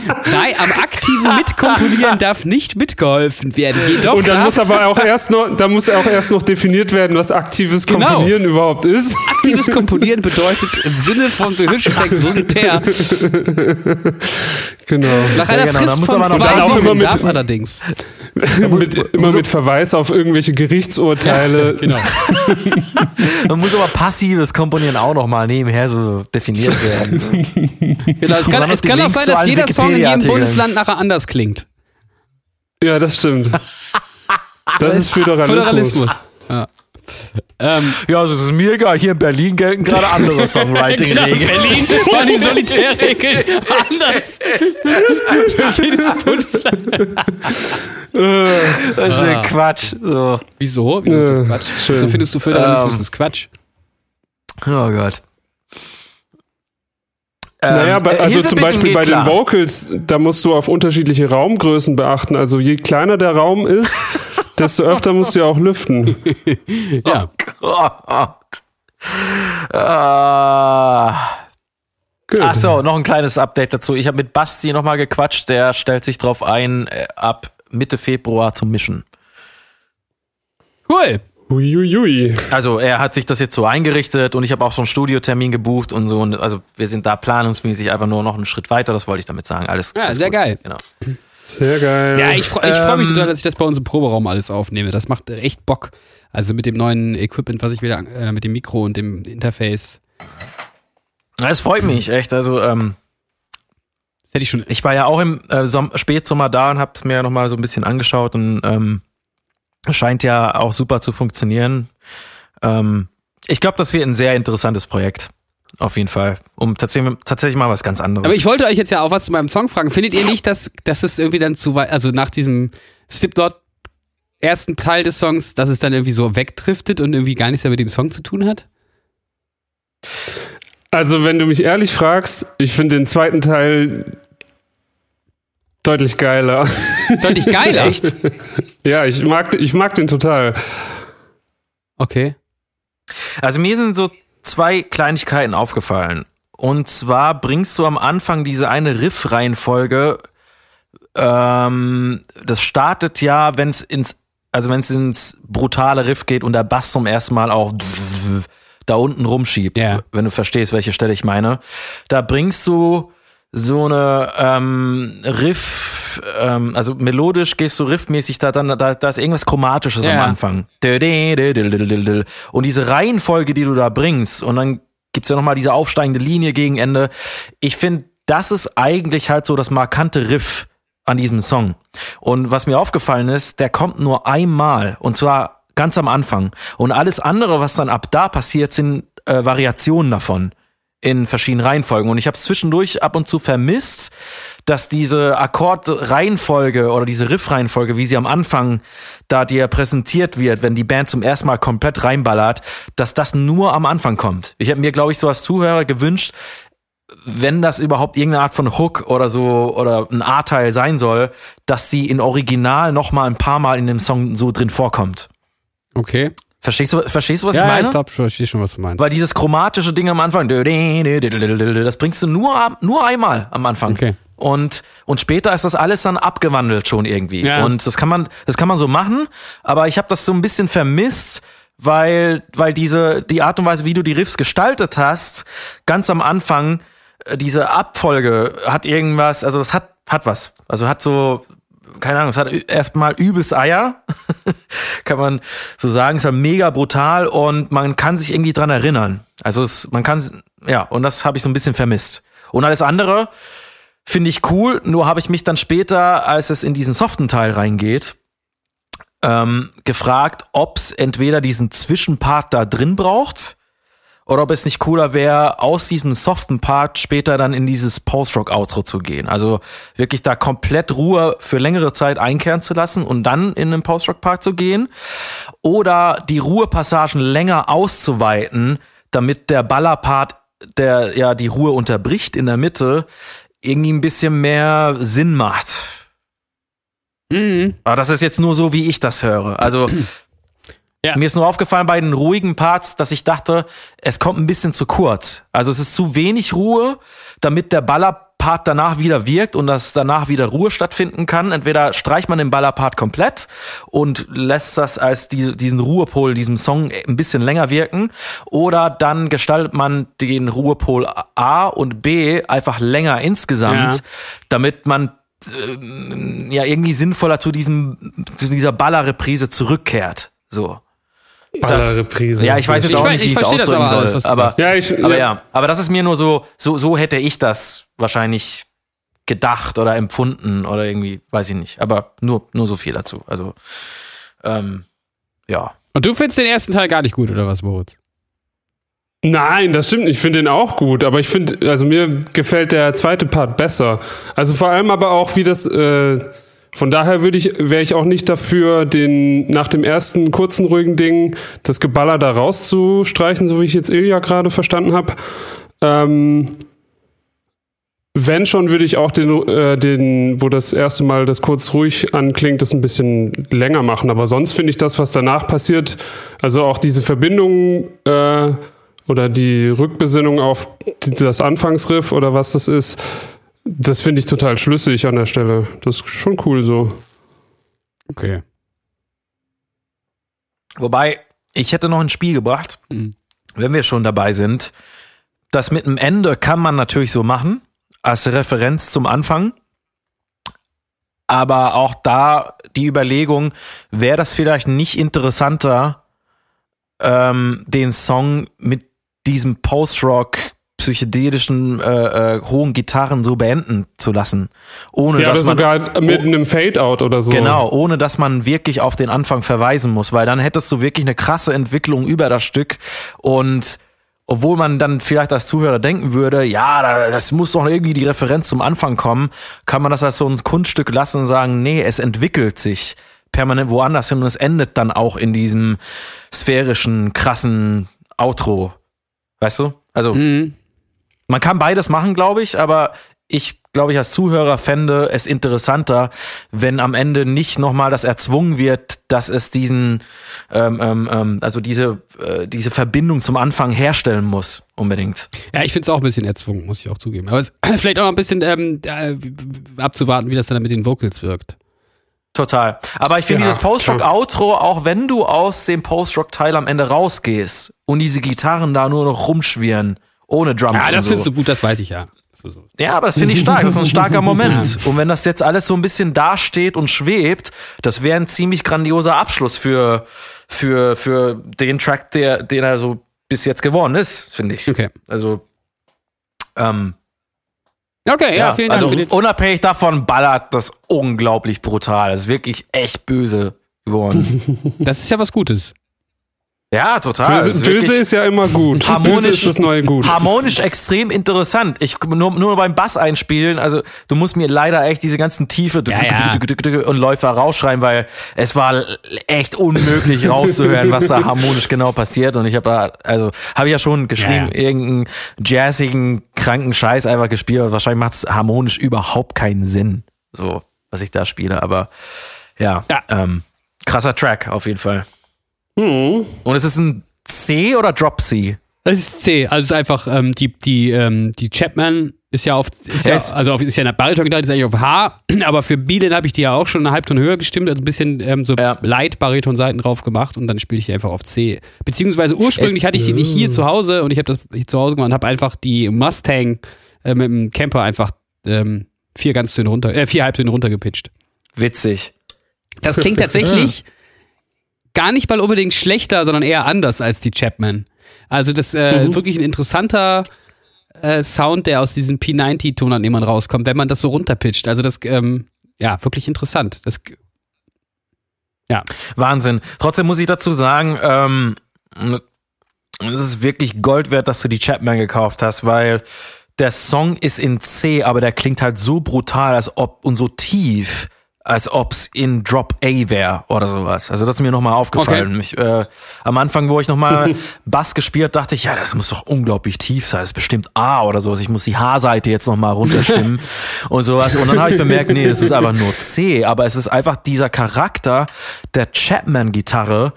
Nein, am aktiven Mitkomponieren darf nicht mitgeholfen werden. Jedoch Und dann muss aber auch erst noch, da muss auch erst noch definiert werden, was aktives Genau. Komponieren überhaupt ist. aktives Komponieren bedeutet im Sinne von The Hirscheffekt solitär Genau. nach einer genau, da Frist muss von aber noch- zwei dann auch immer Wochen mit- darf allerdings. mit, immer mit Verweis auf irgendwelche Gerichtsurteile. Genau. Man muss aber passives Komponieren auch noch mal nebenher so definiert werden. genau es kann, es kann auch sein, dass jeder Song in jedem. Bundesland nachher anders klingt. Ja, das stimmt. Das ist Föderalismus. Föderalismus. Ja. Ähm, Ja, also es ist mir egal. Hier in Berlin gelten gerade andere Songwriting-Regeln. Berlin waren die Solitärregeln anders. Für jedes Bundesland. Das ist ja Quatsch. So. Wieso? Wieso ist das Quatsch? schön. So findest du Föderalismus Ähm. ist Quatsch. Oh Gott. Naja, Ähm, bei, äh, also Hilfe zum Beispiel bei klar. den Vocals, da musst du auf unterschiedliche Raumgrößen beachten. Also je kleiner der Raum ist, desto öfter musst du ja auch lüften. Ja. Gott. Ah. Gut. Ach so, noch ein kleines Update dazu. Ich habe mit Basti nochmal gequatscht. Der stellt sich drauf ein, äh, ab Mitte Februar zu mischen. Cool. Uiuiui. Also er hat sich das jetzt so eingerichtet und ich habe auch so einen Studiotermin gebucht und so. Und also wir sind da planungsmäßig einfach nur noch einen Schritt weiter. Das wollte ich damit sagen. Alles, Ja, alles sehr gut. geil. Genau. Sehr geil. Ja, ich, freu- ich freue mich Ähm, total, dass ich das bei uns im Proberaum alles aufnehme. Das macht echt Bock. Also mit dem neuen Equipment, was ich wieder, äh, mit dem Mikro und dem Interface. Ja, Es freut mich echt. Also ähm, Das hätte ich schon. ich war ja auch im äh, Som Spätsommer da und habe es mir noch mal so ein bisschen angeschaut und ähm, scheint ja auch super zu funktionieren. Ähm, ich glaube, das wird ein sehr interessantes Projekt. Auf jeden Fall. Um tatsächlich, tatsächlich mal was ganz anderes. Aber ich wollte euch jetzt ja auch was zu meinem Song fragen. Findet ihr nicht, dass, dass es irgendwie dann zu weit, also nach diesem Slipknot ersten Teil des Songs, dass es dann irgendwie so wegdriftet und irgendwie gar nichts mehr mit dem Song zu tun hat? Also, wenn du mich ehrlich fragst, ich finde den zweiten Teil deutlich geiler. Deutlich geiler. Echt? ja, ich mag, ich mag den total. Okay. Also mir sind so zwei Kleinigkeiten aufgefallen. Und zwar bringst du am Anfang diese eine Riff-Reihenfolge. Ähm, das startet ja, wenn es ins, also wenn es ins brutale Riff geht und der Bass zum ersten Mal auch da unten rumschiebt, Ja. wenn du verstehst, welche Stelle ich meine. Da bringst du so eine ähm, Riff, ähm, also melodisch gehst du riffmäßig da dann, da, da ist irgendwas Chromatisches Ja. am Anfang. Und diese Reihenfolge, die du da bringst, und dann gibt's ja nochmal diese aufsteigende Linie gegen Ende. Ich finde, das ist eigentlich halt so das markante Riff an diesem Song. Und was mir aufgefallen ist, der kommt nur einmal, und zwar ganz am Anfang. Und alles andere, was dann ab da passiert, sind äh, Variationen davon in verschiedenen Reihenfolgen. Und ich habe zwischendurch ab und zu vermisst, dass diese Akkordreihenfolge oder diese Riffreihenfolge, wie sie am Anfang da dir präsentiert wird, wenn die Band zum ersten Mal komplett reinballert, dass das nur am Anfang kommt. Ich habe mir, glaube ich, so als Zuhörer gewünscht, wenn das überhaupt irgendeine Art von Hook oder so oder ein A-Teil sein soll, dass sie in Original noch mal ein paar Mal in dem Song so drin vorkommt. Okay. Verstehst du, verstehst du was ja, ich meine? ich glaube, ich verstehe schon, was du meinst. Weil dieses chromatische Ding am Anfang, das bringst du nur, nur einmal am Anfang. Okay. Und, und später ist das alles dann abgewandelt schon irgendwie. Ja. Und das kann man, das kann man so machen, aber ich habe das so ein bisschen vermisst, weil, weil diese, die Art und Weise, wie du die Riffs gestaltet hast, ganz am Anfang, äh, diese Abfolge hat irgendwas, also das hat, hat was. Also hat so, keine Ahnung, es hat erstmal übelst Eier, kann man so sagen, es ist mega brutal und man kann sich irgendwie dran erinnern. Also es, man kann, ja, und das habe ich so ein bisschen vermisst. Und alles andere finde ich cool, nur habe ich mich dann später, als es in diesen soften Teil reingeht, ähm, gefragt, ob es entweder diesen Zwischenpart da drin braucht oder ob es nicht cooler wäre, aus diesem soften Part später dann in dieses Post-Rock-Outro zu gehen. Also wirklich da komplett Ruhe für längere Zeit einkehren zu lassen und dann in den Post-Rock-Part zu gehen. Oder die Ruhepassagen länger auszuweiten, damit der Ballerpart, der ja die Ruhe unterbricht in der Mitte, irgendwie ein bisschen mehr Sinn macht. Mhm. Aber das ist jetzt nur so, wie ich das höre. Also Ja. mir ist nur aufgefallen bei den ruhigen Parts, dass ich dachte, es kommt ein bisschen zu kurz. Also es ist zu wenig Ruhe, damit der Ballerpart danach wieder wirkt und dass danach wieder Ruhe stattfinden kann. Entweder streicht man den Ballerpart komplett und lässt das als die, diesen Ruhepol, diesem Song ein bisschen länger wirken, oder dann gestaltet man den Ruhepol A und B einfach länger insgesamt, Ja. damit man ähm, ja irgendwie sinnvoller zu diesem zu dieser Ballerreprise zurückkehrt. So. Ballerreprise. Ja, ich weiß jetzt Ich auch weiß- nicht, wie ich ich es verstehe das ausdrücken aber alles, soll. was du aber. Ja, ich, aber ja. ja, aber das ist mir nur so, so, so hätte ich das wahrscheinlich gedacht oder empfunden oder irgendwie, weiß ich nicht. Aber nur, nur so viel dazu. Also, ähm, ja. Und du findest den ersten Teil gar nicht gut, oder was, Moritz? Nein, das stimmt. nicht. Ich finde den auch gut, aber ich finde, also mir gefällt der zweite Part besser. Also vor allem aber auch, wie das. Äh, von daher würde ich, wäre ich auch nicht dafür, den nach dem ersten kurzen ruhigen Ding das Geballer da rauszustreichen, so wie ich jetzt Ilja gerade verstanden habe. Ähm, wenn schon, würde ich auch den, äh, den, wo das erste Mal das kurz ruhig anklingt, das ein bisschen länger machen. Aber sonst finde ich das, was danach passiert, also auch diese Verbindung äh, oder die Rückbesinnung auf das Anfangsriff oder was das ist, das finde ich total schlüssig an der Stelle. Das ist schon cool so. Okay. Wobei, ich hätte noch ein Spiel gebracht, Mhm. wenn wir schon dabei sind. Das mit dem Ende kann man natürlich so machen, als Referenz zum Anfang. Aber auch da die Überlegung, wäre das vielleicht nicht interessanter, ähm, den Song mit diesem Post-Rock psychedelischen äh, äh, hohen Gitarren so beenden zu lassen, ohne Ja, oder dass man sogar mit einem Fade-Out oder so. Genau, ohne dass man wirklich auf den Anfang verweisen muss, weil dann hättest du wirklich eine krasse Entwicklung über das Stück und obwohl man dann vielleicht als Zuhörer denken würde, ja, da- das muss doch irgendwie die Referenz zum Anfang kommen, kann man das als so ein Kunststück lassen und sagen, nee, es entwickelt sich permanent woanders hin und es endet dann auch in diesem sphärischen, krassen Outro. Weißt du? Also, Mhm. Man kann beides machen, glaube ich, aber ich glaube ich als Zuhörer fände es interessanter, wenn am Ende nicht nochmal das erzwungen wird, dass es diesen, ähm, ähm, ähm, also diese, äh, diese Verbindung zum Anfang herstellen muss, unbedingt. Ja, ich finde es auch ein bisschen erzwungen, muss ich auch zugeben. Aber es ist vielleicht auch noch ein bisschen ähm, äh, abzuwarten, wie das dann mit den Vocals wirkt. Total. Aber ich finde Ja, dieses Post-Rock-Outro, auch wenn du aus dem Post-Rock-Teil am Ende rausgehst und diese Gitarren da nur noch rumschwirren, ohne Drums Ja, und das so. findest du gut, das weiß ich ja. Ja, aber das finde ich stark. Das ist ein starker Moment. Und wenn das jetzt alles so ein bisschen dasteht und schwebt, das wäre ein ziemlich grandioser Abschluss für, für, für den Track, der, den er so bis jetzt geworden ist, finde ich. Okay. Also, ähm, Okay, ja, vielen Dank also für den. unabhängig davon ballert das unglaublich brutal. Das ist wirklich echt böse geworden. Das ist ja was Gutes. Ja, total. Böse, ist böse ist ja immer gut. Harmonisch- Böse ist das neue Gut. harmonisch extrem interessant. Ich nur, nur beim Bass einspielen, also du musst mir leider echt diese ganzen tiefe Ja, ja. und Läufer rausschreien, weil es war echt unmöglich rauszuhören, was da harmonisch genau passiert. Und ich habe da, also habe ich ja schon geschrieben, Ja, irgendeinen jazzigen, kranken Scheiß einfach gespielt. Wahrscheinlich macht es harmonisch überhaupt keinen Sinn, so was ich da spiele. Aber ja, Ja. Ähm, krasser Track auf jeden Fall. Hm. Und es ist ein C oder Drop C? Es ist C, also es ist einfach ähm, die, die, ähm, die Chapman Ist ja auf, ist ja, also auf, ist ja eine Bariton-Gitarre, ist eigentlich auf H, aber für Bielen habe ich die ja auch schon eine Halbton höher gestimmt, also ein bisschen ähm, so Ja. light Bariton-Seiten drauf gemacht und dann spiele ich die einfach auf C. Beziehungsweise ursprünglich hatte ich die nicht hier zu Hause und ich habe das hier zu Hause gemacht und habe einfach die Mustang äh, mit dem Camper einfach ähm, vier Ganztöne runter, äh, vier Halbtöne runtergepitcht. Witzig. Das klingt tatsächlich gar nicht mal unbedingt schlechter, sondern eher anders als die Chapman. Also das äh, wirklich ein interessanter äh, Sound, der aus diesen P90-Tonabnehmern rauskommt, wenn man das so runterpitcht. Also das, ähm, ja, wirklich interessant. Das, Wahnsinn. Trotzdem muss ich dazu sagen, ähm, es ist wirklich Gold wert, dass du die Chapman gekauft hast, weil der Song ist in C, aber der klingt halt so brutal, als ob und so tief, als ob's in Drop A wäre oder sowas. Also das ist mir nochmal aufgefallen. Ich, äh, am Anfang, wo ich nochmal Bass gespielt, dachte ich, ja, das muss doch unglaublich tief sein. Das ist bestimmt A oder sowas. Ich muss die H-Seite jetzt nochmal runterstimmen und sowas. Und dann habe ich bemerkt, nee, das ist einfach nur C. Aber es ist einfach dieser Charakter der Chapman-Gitarre,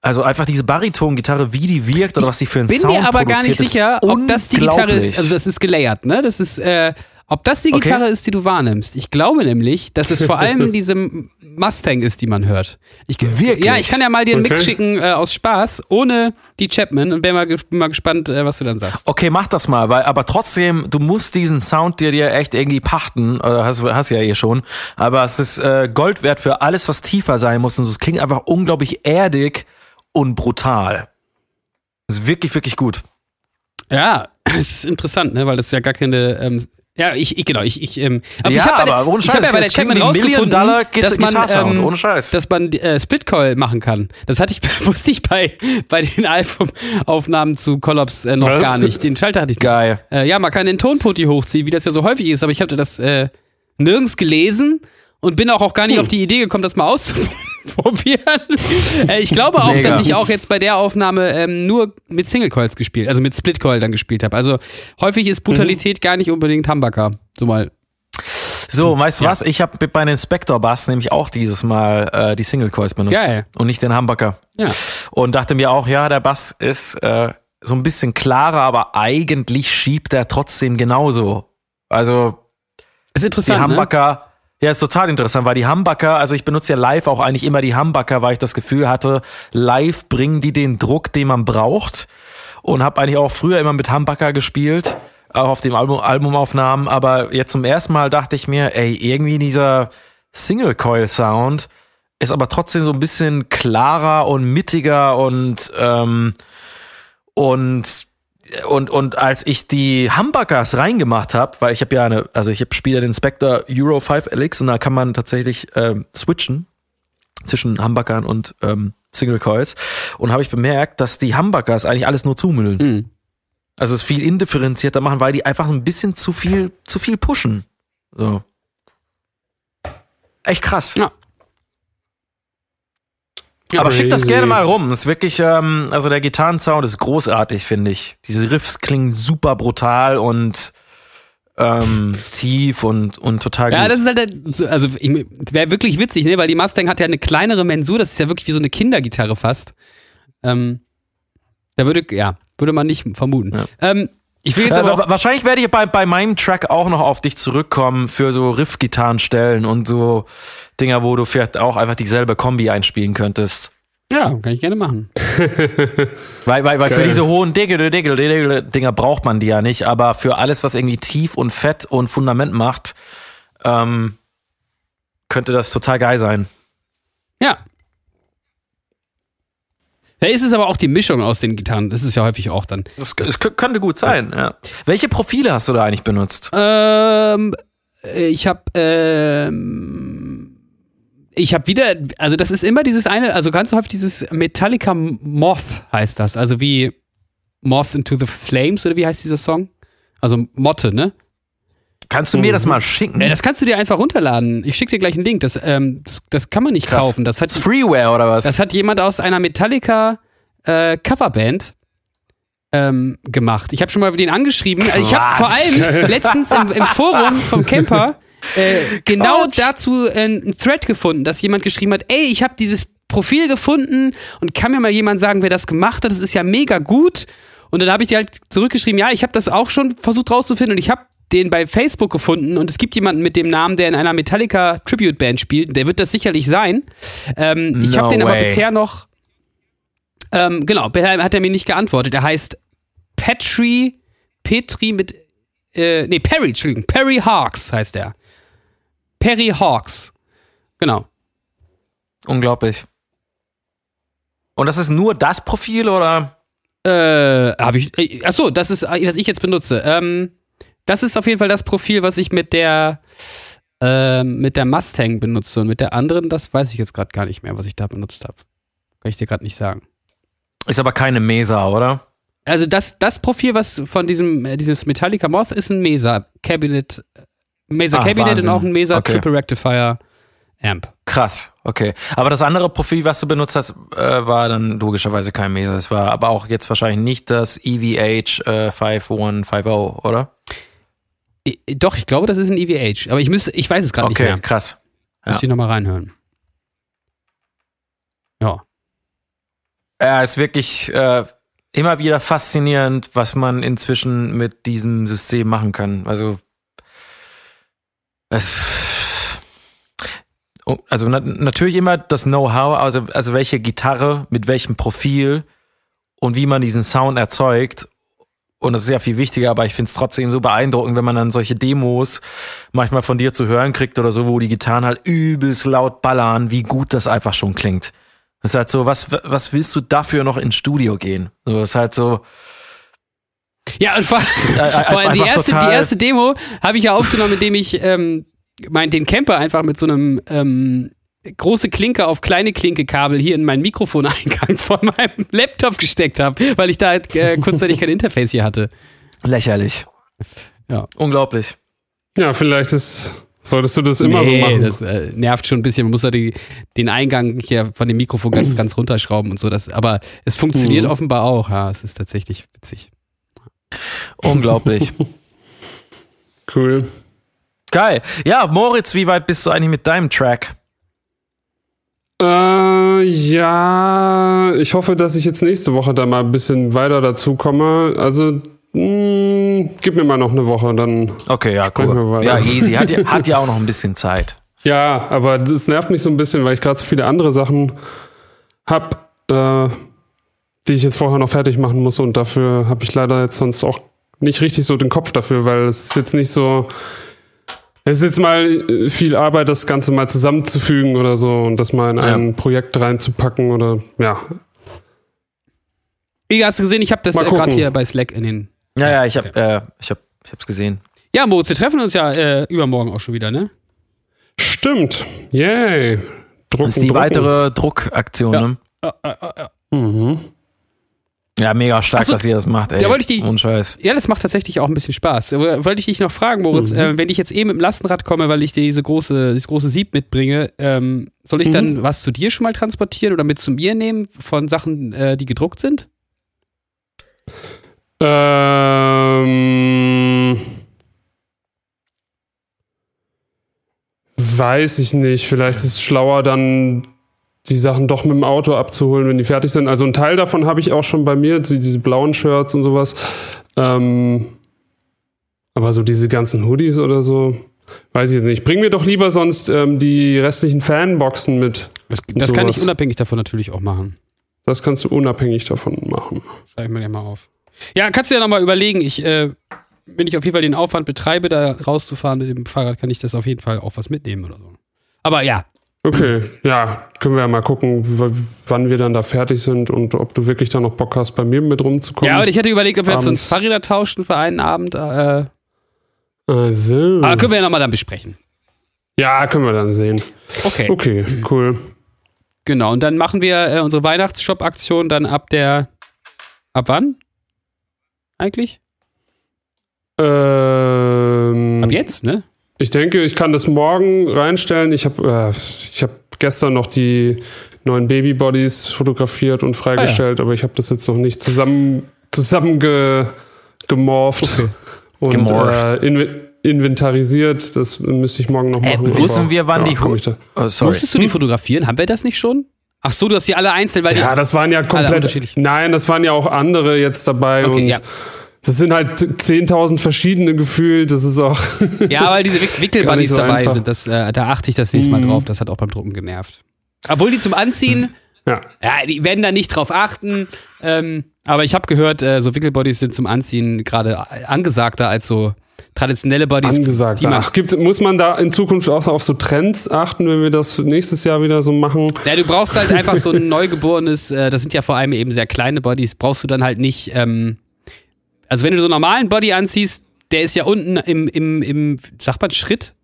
also einfach diese Bariton-Gitarre, wie die wirkt oder was sie für einen bin Sound mir aber gar nicht produziert, sicher, ob das die Gitarre ist. Also das ist gelayert, ne? Das ist, äh, ob das die Okay. Gitarre ist, die du wahrnimmst. Ich glaube nämlich, dass es vor allem diese Mustang ist, die man hört. Ich, Wirklich? Ja, ich kann ja mal dir einen Mix Okay. schicken äh, aus Spaß, ohne die Chapman und bin mal, bin mal gespannt, äh, was du dann sagst. Okay, mach das mal, weil aber trotzdem, du musst diesen Sound dir dir echt irgendwie pachten, äh, hast, hast ja eh schon, aber es ist äh, Gold wert für alles, was tiefer sein muss und es klingt einfach unglaublich erdig und brutal. Das ist wirklich, wirklich gut. Ja, es ist interessant, ne? weil das ja gar keine. Ähm, ja, ich, ich genau, ich, ich, ähm, aber Ja, ich habe bei, aber ich hab ja bei der ein rausgefunden, Git- dass man, ähm, ohne Scheiß. dass man äh, Splitcoil machen kann. Das hatte ich, wusste ich bei, bei den Albumaufnahmen zu Collapse äh, noch Was? gar nicht. Den Schalter hatte ich Geil. Äh, ja, man kann den Tonputty hochziehen, wie das ja so häufig ist, aber ich hatte das äh, nirgends gelesen und bin auch, auch gar nicht Hm. auf die Idee gekommen, das mal auszuprobieren. äh, ich glaube auch, Mega. dass ich auch jetzt bei der Aufnahme ähm, nur mit Single Coils gespielt, also mit Split Coil dann gespielt habe. Also häufig ist Brutalität gar nicht unbedingt Humbucker. So mal. So, weißt du was? Ich habe bei den Spector Bass nämlich auch dieses Mal äh, die Single Coils benutzt Geil. und nicht den Humbucker. Ja. Und dachte mir auch, ja, der Bass ist äh, so ein bisschen klarer, aber eigentlich schiebt er trotzdem genauso. Also Ist die interessant. Ne? Ja, ist total interessant, weil die Humbucker, also ich benutze ja live auch eigentlich immer die Humbucker, weil ich das Gefühl hatte, live bringen die den Druck, den man braucht. Und habe eigentlich auch früher immer mit Humbucker gespielt, auch auf dem Album, Albumaufnahmen. Aber jetzt zum ersten Mal dachte ich mir, ey, irgendwie dieser Single-Coil-Sound ist aber trotzdem so ein bisschen klarer und mittiger und ähm, und und und als ich die Humbuckers reingemacht habe, weil ich habe ja eine, also ich habe spiele den Spectre Euro 5 LX und da kann man tatsächlich ähm, switchen zwischen Humbuckern und ähm, Single Coils und habe ich bemerkt, dass die Humbuckers eigentlich alles nur zumüllen. Mhm. Also es viel indifferenzierter machen, weil die einfach so ein bisschen zu viel zu viel pushen. So. Echt krass. Ja. Aber schick das gerne mal rum. Ist wirklich, ähm, also der Gitarrensound ist großartig, finde ich. Diese Riffs klingen super brutal und ähm, tief und, und total Ja, gut. das ist halt, also wäre wirklich witzig, ne? Weil die Mustang hat ja eine kleinere Mensur, das ist ja wirklich wie so eine Kindergitarre fast. Ähm, da würde, ja, würde man nicht vermuten. Ja. Ähm, ich will jetzt aber auch, wa- wahrscheinlich werde ich bei, bei meinem Track auch noch auf dich zurückkommen für so Riff-Gitarrenstellen und so Dinger, wo du vielleicht auch einfach dieselbe Kombi einspielen könntest. ja, kann ich gerne machen. Weil, weil, weil für diese hohen Diggle, Diggle, Diggle Dinger braucht man die ja nicht, aber für alles, was irgendwie tief und fett und Fundament macht, ähm, könnte das total geil sein. Ja. Da ist es aber auch die Mischung aus den Gitarren. Das ist ja häufig auch dann. Das, das kö- könnte gut sein, ja. Welche Profile hast du da eigentlich benutzt? Ähm, ich habe ähm, ich habe wieder, also das ist immer dieses eine, also ganz häufig dieses Metallica Moth heißt das, also wie Moth into the Flames oder wie heißt dieser Song? Also Motte, ne? Kannst du mir das mal schicken? Ja, das kannst du dir einfach runterladen. Ich schicke dir gleich einen Link. Das, ähm, das, das kann man nicht Krass. kaufen. Das hat, Freeware oder was? das hat jemand aus einer Metallica äh, Coverband ähm, gemacht. Ich habe schon mal den angeschrieben. Also ich habe vor allem letztens im, im Forum vom Camper äh, genau Quatsch. dazu einen Thread gefunden, dass jemand geschrieben hat, ey, ich habe dieses Profil gefunden und kann mir mal jemand sagen, wer das gemacht hat? Das ist ja mega gut. Und dann habe ich dir halt zurückgeschrieben, ja, ich habe das auch schon versucht rauszufinden und ich habe den bei Facebook gefunden und es gibt jemanden mit dem Namen, der in einer Metallica Tribute Band spielt. Der wird das sicherlich sein. Ähm, ich No habe den aber way. bisher noch. Ähm, genau, bisher hat er mir nicht geantwortet. Er heißt Petri, Petri mit, äh, nee, Perry, Entschuldigung, Perry Hawks heißt er. Perry Hawks. Genau. Unglaublich. Und das ist nur das Profil oder? Äh, habe ich. Äh, achso, das ist, äh, was ich jetzt benutze. Ähm, das ist auf jeden Fall das Profil, was ich mit der ähm, mit der Mustang benutze. Und mit der anderen, das weiß ich jetzt gerade gar nicht mehr, was ich da benutzt habe. Kann ich dir gerade nicht sagen. Ist aber keine Mesa, oder? Also das, das Profil, was von diesem, äh, dieses Metallica Moth ist ein Mesa Cabinet, äh, Mesa Ah, Cabinet Wahnsinn. und auch ein Mesa Okay. Triple Rectifier Amp. Krass, okay. Aber das andere Profil, was du benutzt hast, äh, war dann logischerweise kein Mesa. Es war aber auch jetzt wahrscheinlich nicht das EVH äh, 5150, oder? Doch, ich glaube, das ist ein EVH. Aber ich müsste, ich weiß es gerade Okay, nicht mehr. krass. Ja. Müsste ich nochmal reinhören. Ja. Ja, ist wirklich äh, immer wieder faszinierend, was man inzwischen mit diesem System machen kann. Also es Oh, also na, natürlich immer das Know-how, also, also welche Gitarre mit welchem Profil und wie man diesen Sound erzeugt. Und das ist ja viel wichtiger, aber ich finde es trotzdem so beeindruckend, wenn man dann solche Demos manchmal von dir zu hören kriegt oder so, wo die Gitarren halt übelst laut ballern, wie gut das einfach schon klingt. Das ist halt so, was, was willst du dafür noch ins Studio gehen? So, das ist halt so, Ja, und vor, vor allem die, einfach erste, die erste Demo habe ich ja aufgenommen, indem ich ähm, mein, den Camper einfach mit so einem ähm, große Klinke auf kleine Klinke-Kabel hier in meinen Mikrofoneingang von meinem Laptop gesteckt habe, weil ich da halt, äh, kurzzeitig kein Interface hier hatte. lächerlich. Ja. Unglaublich. Ja, vielleicht ist, solltest du das immer nee, so machen. das äh, nervt schon ein bisschen. Man muss ja die, den Eingang hier von dem Mikrofon ganz, ganz runterschrauben und so. Das, aber es funktioniert Mhm. offenbar auch. Ja, es ist tatsächlich witzig. Unglaublich. Cool. Geil. Ja, Moritz, wie weit bist du eigentlich mit deinem Track? Äh, ja, ich hoffe, dass ich jetzt nächste Woche da mal ein bisschen weiter dazu komme. Also, mh, gib mir mal noch eine Woche, dann. Okay, ja, cool. Ja, easy. Hat ja, hat ja auch noch ein bisschen Zeit. Ja, aber das nervt mich so ein bisschen, weil ich gerade so viele andere Sachen hab, äh, die ich jetzt vorher noch fertig machen muss und dafür habe ich leider jetzt sonst auch nicht richtig so den Kopf dafür, weil es ist jetzt nicht so. Es ist jetzt mal äh, viel Arbeit, das Ganze mal zusammenzufügen oder so und das mal in Ja. ein Projekt reinzupacken oder ja. Wie hast du gesehen? Ich habe das äh, gerade hier bei Slack in den. Ja, ja, ich hab, äh, ich hab, ich hab's gesehen. Ja, Moritz, wir treffen uns ja äh, übermorgen auch schon wieder, ne? Stimmt. Yay. Drucken, Das ist die drucken. weitere Druckaktion, Ja. ne? Äh, äh, äh. Mhm. Ja, mega stark, so, dass ihr das macht, ey. da wollte ich die- Ohne Scheiß. Ja, das macht tatsächlich auch ein bisschen Spaß. Äh, Wollte ich dich noch fragen, Moritz, Mhm. äh, wenn ich jetzt eh mit dem Lastenrad komme, weil ich dir diese große, dieses große Sieb mitbringe, ähm, soll ich dann Mhm. was zu dir schon mal transportieren oder mit zu mir nehmen von Sachen, äh, die gedruckt sind? Ähm, weiß ich nicht. Vielleicht ist es schlauer, dann die Sachen doch mit dem Auto abzuholen, wenn die fertig sind. Also ein Teil davon habe ich auch schon bei mir, die, diese blauen Shirts und sowas. Ähm, aber so diese ganzen Hoodies oder so, weiß ich jetzt nicht. Bring mir doch lieber sonst ähm, die restlichen Fanboxen mit. Das, das kann ich unabhängig davon natürlich auch machen. Das kannst du unabhängig davon machen. Schreibe ich mir gleich mal auf. Ja, kannst du ja nochmal überlegen. Ich, äh, wenn ich auf jeden Fall den Aufwand betreibe, da rauszufahren mit dem Fahrrad, kann ich das auf jeden Fall auch was mitnehmen oder so. Aber ja, Okay, ja, können wir ja mal gucken, wann wir dann da fertig sind und ob du wirklich da noch Bock hast, bei mir mit rumzukommen. ja, aber ich hätte überlegt, ob wir für uns. Fahrräder tauschen für einen Abend. Äh, also. aber können wir ja nochmal dann besprechen. Ja, können wir dann sehen. Okay. Okay, cool. Genau, und dann machen wir äh, unsere Weihnachtsshop-Aktion dann ab der. Ab wann? Eigentlich? Ähm, Ab jetzt, ne? Ich denke, ich kann das morgen reinstellen. Ich habe äh, ich hab gestern noch die neuen Babybodies fotografiert und freigestellt, aber ich habe das jetzt noch nicht zusammen, zusammen ge, gemorpht und Gemorpht. äh, inve inventarisiert. Das müsste ich morgen noch Äh, machen. wissen aber, wir, wann die ich da. Oh, sorry. Musstest du die fotografieren? Haben wir das nicht schon? Ach so, du hast die alle einzeln, weil die. Ja, das waren ja komplett. unterschiedlich. Nein, das waren ja auch andere jetzt dabei Okay, und ja. Das sind halt 10.000 verschiedene Gefühle, das ist auch. Ja, weil diese Wick- Wickelbuddies so dabei einfach. sind, das, äh, da achte ich das nächste Mal Mhm. drauf. Das hat auch beim Drucken genervt. Obwohl die zum Anziehen, ja. ja, die werden da nicht drauf achten. Ähm, aber ich habe gehört, äh, so Wickelbodies sind zum Anziehen gerade angesagter als so traditionelle Bodies. Angesagt. Ach, gibt, muss man da in Zukunft auch auf so Trends achten, wenn wir das nächstes Jahr wieder so machen? Ja, du brauchst halt einfach so ein neugeborenes, äh, das sind ja vor allem eben sehr kleine Bodies, brauchst du dann halt nicht, ähm, also wenn du so einen normalen Body anziehst, der ist ja unten im, im, im sagt man Schritt?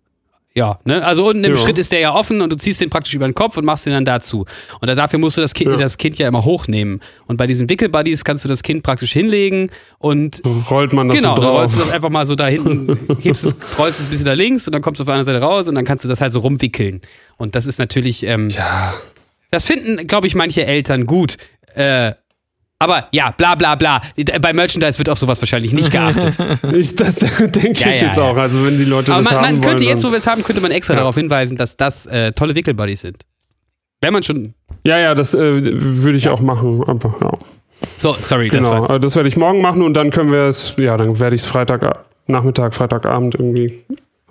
Ja, ne? Also unten im Ja. Schritt ist der ja offen und du ziehst den praktisch über den Kopf und machst den dann dazu. Und da- dafür musst du das kind, Ja. das kind ja immer hochnehmen. Und bei diesen Wickelbuddies kannst du das Kind praktisch hinlegen und Rollt man das genau, so dann drauf? rollst du das einfach mal so da hinten, hebst es, rollst es ein bisschen da links und dann kommst du auf der anderen Seite raus und dann kannst du das halt so rumwickeln. Und das ist natürlich, ähm, ja. das finden, glaube ich, manche Eltern gut. Äh, aber ja, bla bla bla. Bei Merchandise wird auf sowas wahrscheinlich nicht geachtet. Ich, das denke ich Ja, ja, jetzt ja. auch. Also wenn die Leute Aber das man, haben man könnte wollen, jetzt, wo wir es haben, könnte man extra darauf hinweisen, dass das äh, tolle Wickelbuddies sind. Wenn man schon. Ja, ja, das äh, würde ich auch machen. Einfach, ja. So, sorry, das Genau, war. also das werde ich morgen machen und dann können wir es, ja, dann werde ich es Freitag, Nachmittag, Freitagabend irgendwie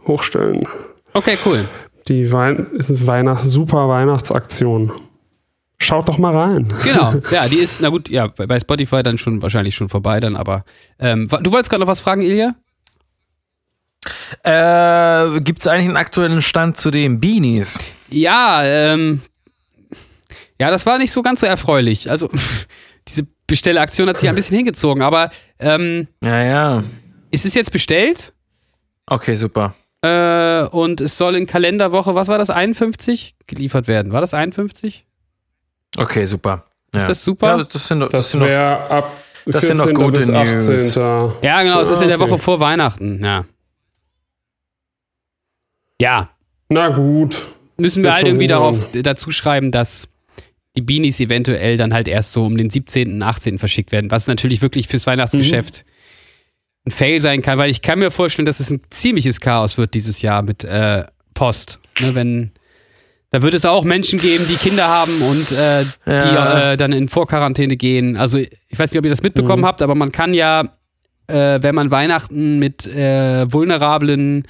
hochstellen. Okay, cool. Die Wein ist Weihnacht, super Weihnachtsaktion. Schaut doch mal rein. Genau. Ja, die ist, na gut, ja, bei Spotify dann schon wahrscheinlich schon vorbei dann, aber. Ähm, du wolltest gerade noch was fragen, Ilja? Äh, Gibt es eigentlich einen aktuellen Stand zu den Beanies? Ja, ähm. Ja, das war nicht so ganz so erfreulich. Also, diese Bestellaktion hat sich ein bisschen hingezogen, aber ähm, Ja, ja. ist es jetzt bestellt? Okay, super. Äh, und es soll in Kalenderwoche, was war das, 51? Geliefert werden. War das 51? Okay, super. Ja. Ist das super? Ja, das, sind, das Das sind wäre ab das sind doch 14. gute bis News. 18. Ja, genau, es ist in der Ah, okay. Woche vor Weihnachten, ja. Ja, Na gut. müssen wir halt irgendwie darauf dazu schreiben, dass die Beanies eventuell dann halt erst so um den 17., 18. verschickt werden, was natürlich wirklich fürs Weihnachtsgeschäft Mhm. ein Fail sein kann, weil ich kann mir vorstellen, dass es ein ziemliches Chaos wird dieses Jahr mit äh, Post. Ne, wenn da wird es auch Menschen geben, die Kinder haben und äh, die Ja. äh, dann in Vorquarantäne gehen. Also ich weiß nicht, ob ihr das mitbekommen Mhm. habt, aber man kann ja, äh, wenn man Weihnachten mit äh, vulnerablen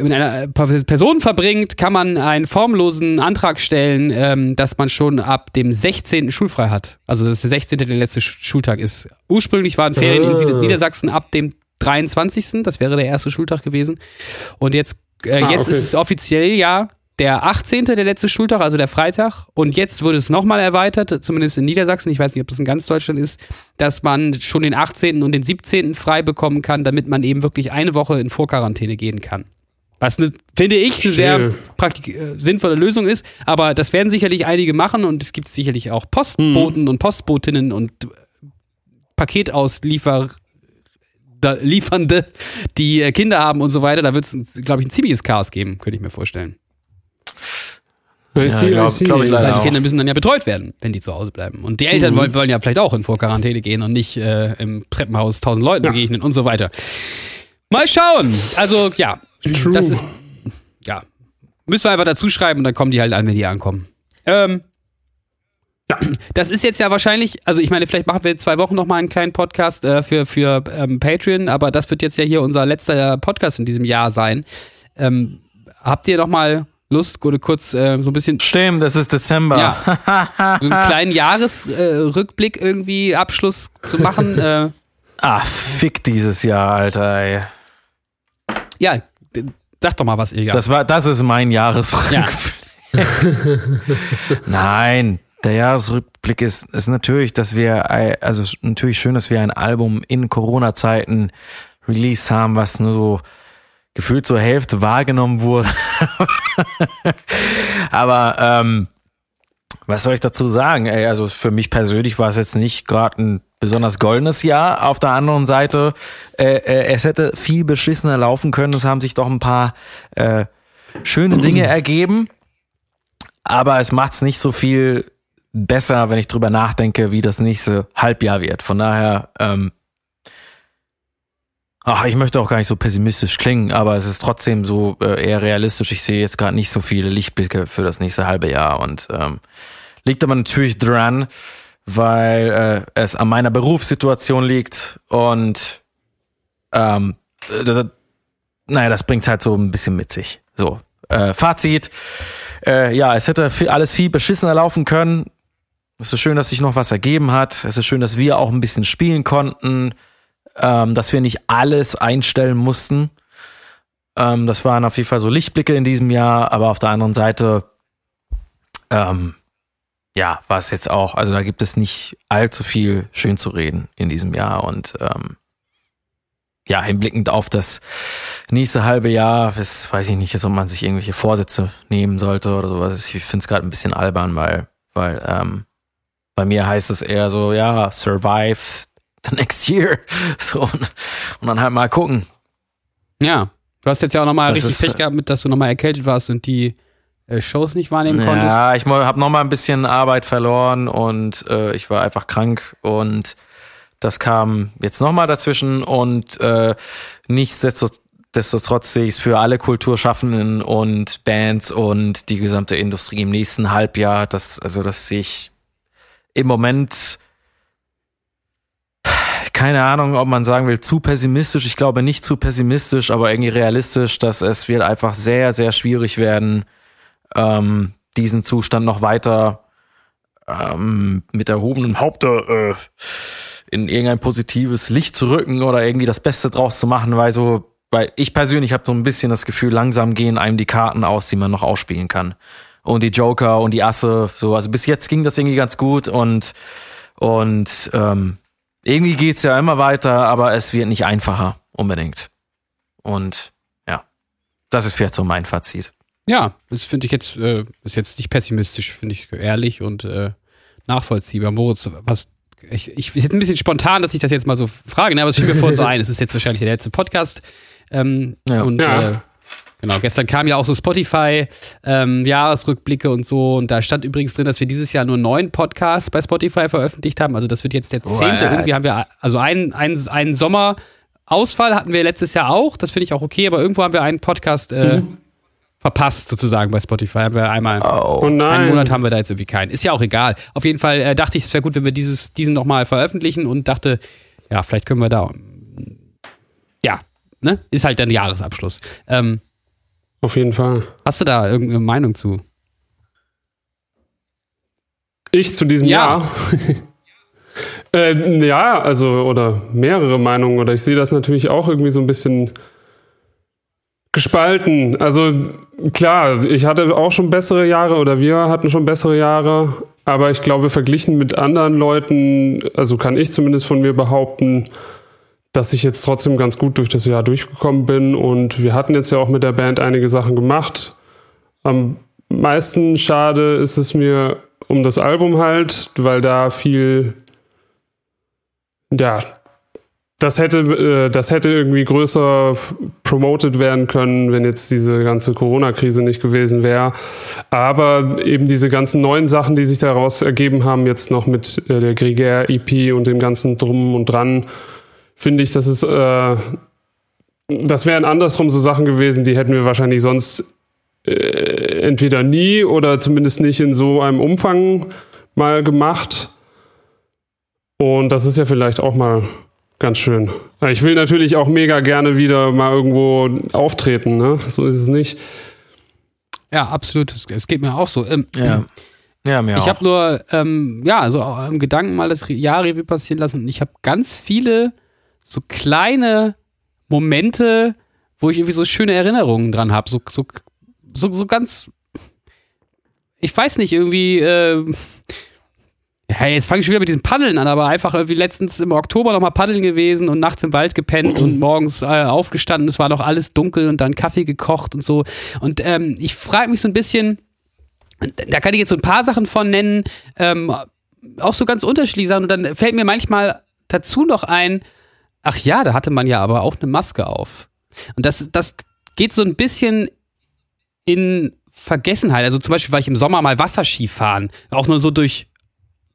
mit einer äh, Person verbringt, kann man einen formlosen Antrag stellen, ähm, dass man schon ab dem 16. schulfrei hat. Also dass der 16. der letzte Sch- Schultag ist. Ursprünglich waren Ferien in Ah. Nieder- Niedersachsen ab dem 23. Das wäre der erste Schultag gewesen. Und jetzt, äh, Ah, jetzt okay. ist es offiziell ja der 18. der letzte Schultag, also der Freitag. Und jetzt wurde es nochmal erweitert, zumindest in Niedersachsen, ich weiß nicht, ob das in ganz Deutschland ist, dass man schon den 18. und den 17. frei bekommen kann, damit man eben wirklich eine Woche in Vorquarantäne gehen kann. Was ne, finde ich eine sehr äh, sinnvolle Lösung ist, aber das werden sicherlich einige machen und es gibt sicherlich auch Postboten und Postbotinnen und äh, Paketausliefer Liefernde, die äh, Kinder haben und so weiter. Da wird es, glaube ich, ein ziemliches Chaos geben, könnte ich mir vorstellen. I see, glaub- see. glaub ich. Weil die auch. Kinder müssen dann ja betreut werden, wenn die zu Hause bleiben. Und die Eltern wollen, wollen ja vielleicht auch in Vorquarantäne gehen und nicht äh, im Treppenhaus tausend Leuten Ja. begegnen und so weiter. Mal schauen. Also ja, True. das ist ja müssen wir einfach dazu schreiben und dann kommen die halt an, wenn die ankommen. Ähm, Das ist jetzt ja wahrscheinlich, also ich meine, vielleicht machen wir in zwei Wochen nochmal einen kleinen Podcast äh, für, für ähm, Patreon, aber das wird jetzt ja hier unser letzter Podcast in diesem Jahr sein. Ähm, habt ihr nochmal Lust, oder kurz äh, so ein bisschen Stimmt, das ist Dezember. Ja. so einen kleinen Jahresrückblick irgendwie, Abschluss zu machen? äh, Ah, fick dieses Jahr, Alter, ey. ja, sag doch mal was, Ilja. Das war, das ist mein Jahresrückblick. ja. Nein, der Jahresrückblick ist, ist natürlich, dass wir, äh, also ist natürlich schön, dass wir ein Album in Corona-Zeiten released haben, was nur so gefühlt zur Hälfte wahrgenommen wurde. Aber ähm, was soll ich dazu sagen? Ey, also für mich persönlich war es jetzt nicht gerade ein besonders goldenes Jahr. Auf der anderen Seite, äh, äh, es hätte viel beschissener laufen können. Es haben sich doch ein paar äh, schöne Dinge ergeben. Aber es macht es nicht so viel besser, wenn ich drüber nachdenke, wie das nächste Halbjahr wird. Von daher, ähm, ach, ich möchte auch gar nicht so pessimistisch klingen, aber es ist trotzdem so äh, eher realistisch. Ich sehe jetzt gerade nicht so viele Lichtblicke für das nächste halbe Jahr und ähm, liegt aber natürlich dran, weil äh, es an meiner Berufssituation liegt und ähm, das, naja, das bringt halt so ein bisschen mit sich. So, äh, Fazit. Äh, ja, es hätte alles viel beschissener laufen können. Es ist schön, dass sich noch was ergeben hat. Es ist schön, dass wir auch ein bisschen spielen konnten, ähm, dass wir nicht alles einstellen mussten. Ähm, das waren auf jeden Fall so Lichtblicke in diesem Jahr, aber auf der anderen Seite, ähm, ja, war es jetzt auch, also da gibt es nicht allzu viel schön zu reden in diesem Jahr und ähm, ja, hinblickend auf das nächste halbe Jahr, das weiß ich nicht, ob man sich irgendwelche Vorsätze nehmen sollte oder sowas. Ich finde es gerade ein bisschen albern, weil, weil ähm, bei mir heißt es eher so, ja, survive the next year. So, und, und dann halt mal gucken. Ja, du hast jetzt ja auch nochmal richtig ist, Pech äh, gehabt, mit, dass du nochmal erkältet warst und die äh, Shows nicht wahrnehmen konntest. Ja, ich habe noch mal ein bisschen Arbeit verloren und äh, ich war einfach krank und das kam jetzt noch mal dazwischen und äh, nichtsdestotrotz sehe ich es für alle Kulturschaffenden und Bands und die gesamte Industrie im nächsten Halbjahr, das also das sehe ich im Moment keine Ahnung, ob man sagen will, zu pessimistisch. Ich glaube nicht zu pessimistisch, aber irgendwie realistisch, dass es wird einfach sehr, sehr schwierig werden, ähm, diesen Zustand noch weiter ähm, mit erhobenem Haupte äh, in irgendein positives Licht zu rücken oder irgendwie das Beste draus zu machen, weil so, weil ich persönlich habe so ein bisschen das Gefühl, langsam gehen einem die Karten aus, die man noch ausspielen kann. Und die Joker und die Asse, so, also bis jetzt ging das irgendwie ganz gut und und ähm, irgendwie geht's ja immer weiter, aber es wird nicht einfacher, unbedingt. Und ja, das ist vielleicht so mein Fazit. Ja, das finde ich jetzt, äh, ist jetzt nicht pessimistisch, finde ich ehrlich und äh, nachvollziehbar. Moritz, was, ich, ich ist jetzt ein bisschen spontan, dass ich das jetzt mal so frage, ne? aber es fiel mir vorhin so ein, es ist jetzt wahrscheinlich der letzte Podcast. Ähm, Ja. Und Ja. Äh, genau, gestern kam ja auch so Spotify, ähm, Jahresrückblicke und so und da stand übrigens drin, dass wir dieses Jahr nur neun Podcasts bei Spotify veröffentlicht haben. Also das wird jetzt der zehnte. Irgendwie haben wir, also einen, einen, einen Sommerausfall hatten wir letztes Jahr auch, das finde ich auch okay, aber irgendwo haben wir einen Podcast äh, verpasst sozusagen bei Spotify. Haben wir einmal Oh einen nein. Monat haben wir da jetzt irgendwie keinen. Ist ja auch egal. Auf jeden Fall äh, dachte ich, es wäre gut, wenn wir dieses, diesen nochmal veröffentlichen und dachte, ja, vielleicht können wir da. Ja, ne? Ist halt dann Jahresabschluss. Ähm, Auf jeden Fall. hast du da irgendeine Meinung zu? Ich zu diesem Ja. Jahr. äh, ja, also, oder mehrere Meinungen, oder ich sehe das natürlich auch irgendwie so ein bisschen gespalten. Also, klar, ich hatte auch schon bessere Jahre, oder wir hatten schon bessere Jahre, aber ich glaube, verglichen mit anderen Leuten, also kann ich zumindest von mir behaupten, dass ich jetzt trotzdem ganz gut durch das Jahr durchgekommen bin und wir hatten jetzt ja auch mit der Band einige Sachen gemacht. Am meisten schade ist es mir um das Album halt, weil da viel, ja, das hätte, äh, das hätte irgendwie größer promoted werden können, wenn jetzt diese ganze Corona-Krise nicht gewesen wäre. Aber eben diese ganzen neuen Sachen, die sich daraus ergeben haben, jetzt noch mit äh, der Grigär-EP und dem ganzen Drum und Dran, finde ich, dass es, äh, das wären andersrum so Sachen gewesen, die hätten wir wahrscheinlich sonst äh, entweder nie oder zumindest nicht in so einem Umfang mal gemacht. Und das ist ja vielleicht auch mal ganz schön. Ich will natürlich auch mega gerne wieder mal irgendwo auftreten, ne? So ist es nicht. Ja, absolut. Es, geht mir auch so. Ähm, Ja. Ja, mir Ich habe nur, ähm, ja, also im Gedanken mal das Jahr Revue passieren lassen und ich habe ganz viele so kleine Momente, wo ich irgendwie so schöne Erinnerungen dran habe. So, so, so, so ganz, ich weiß nicht, irgendwie, äh, ja, jetzt fange ich schon wieder mit diesen Paddeln an, aber einfach irgendwie letztens im Oktober nochmal paddeln gewesen und nachts im Wald gepennt und morgens äh, aufgestanden, es war noch alles dunkel und dann Kaffee gekocht und so. Und ähm, ich frage mich so ein bisschen, da kann ich jetzt so ein paar Sachen von nennen, ähm, auch so ganz unterschiedliche Sachen. Und dann fällt mir manchmal dazu noch ein, ach ja, da hatte man ja aber auch eine Maske auf. Und das, das geht so ein bisschen in Vergessenheit. Also zum Beispiel war ich im Sommer mal Wasserski fahren. Auch nur so durch,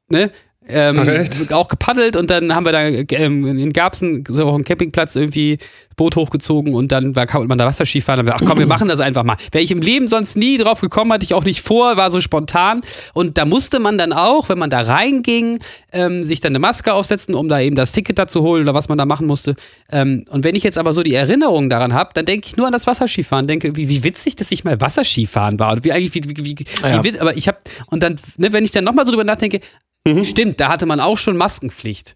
ne? Ähm, auch gepaddelt und dann haben wir da ähm, in Garbsen so auf dem Campingplatz irgendwie Boot hochgezogen und dann war, kann man da Wasserski fahren. Dann haben wir, ach komm, wir machen das einfach mal. Wäre ich im Leben sonst nie drauf gekommen, hatte ich auch nicht vor, war so spontan. Und da musste man dann auch, wenn man da reinging, ähm, sich dann eine Maske aufsetzen, um da eben das Ticket da zu holen oder was man da machen musste. Ähm, und wenn ich jetzt aber so die Erinnerung daran habe, dann denke ich nur an das Wasserskifahren. Denke, wie, wie witzig, dass ich mal Wasserskifahren war. Und wie eigentlich, wie, wie, wie, Ja. wie aber ich habe, und dann, ne, wenn ich dann nochmal so drüber nachdenke, stimmt, da hatte man auch schon Maskenpflicht.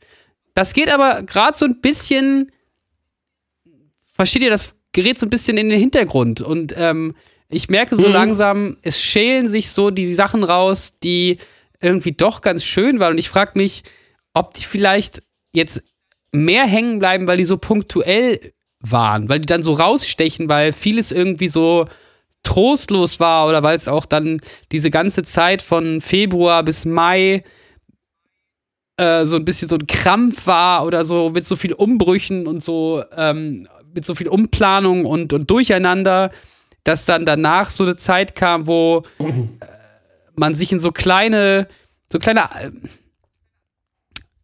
Das geht aber gerade so ein bisschen, versteht ihr, das gerät so ein bisschen in den Hintergrund. Und ähm, ich merke so langsam, es schälen sich so die Sachen raus, die irgendwie doch ganz schön waren. Und ich frage mich, ob die vielleicht jetzt mehr hängen bleiben, weil die so punktuell waren, weil die dann so rausstechen, weil vieles irgendwie so trostlos war oder weil es auch dann diese ganze Zeit von Februar bis Mai äh, so ein bisschen so ein Krampf war oder so mit so viel Umbrüchen und so ähm, mit so viel Umplanung und, und Durcheinander, dass dann danach so eine Zeit kam, wo äh, man sich in so kleine, so kleine, äh,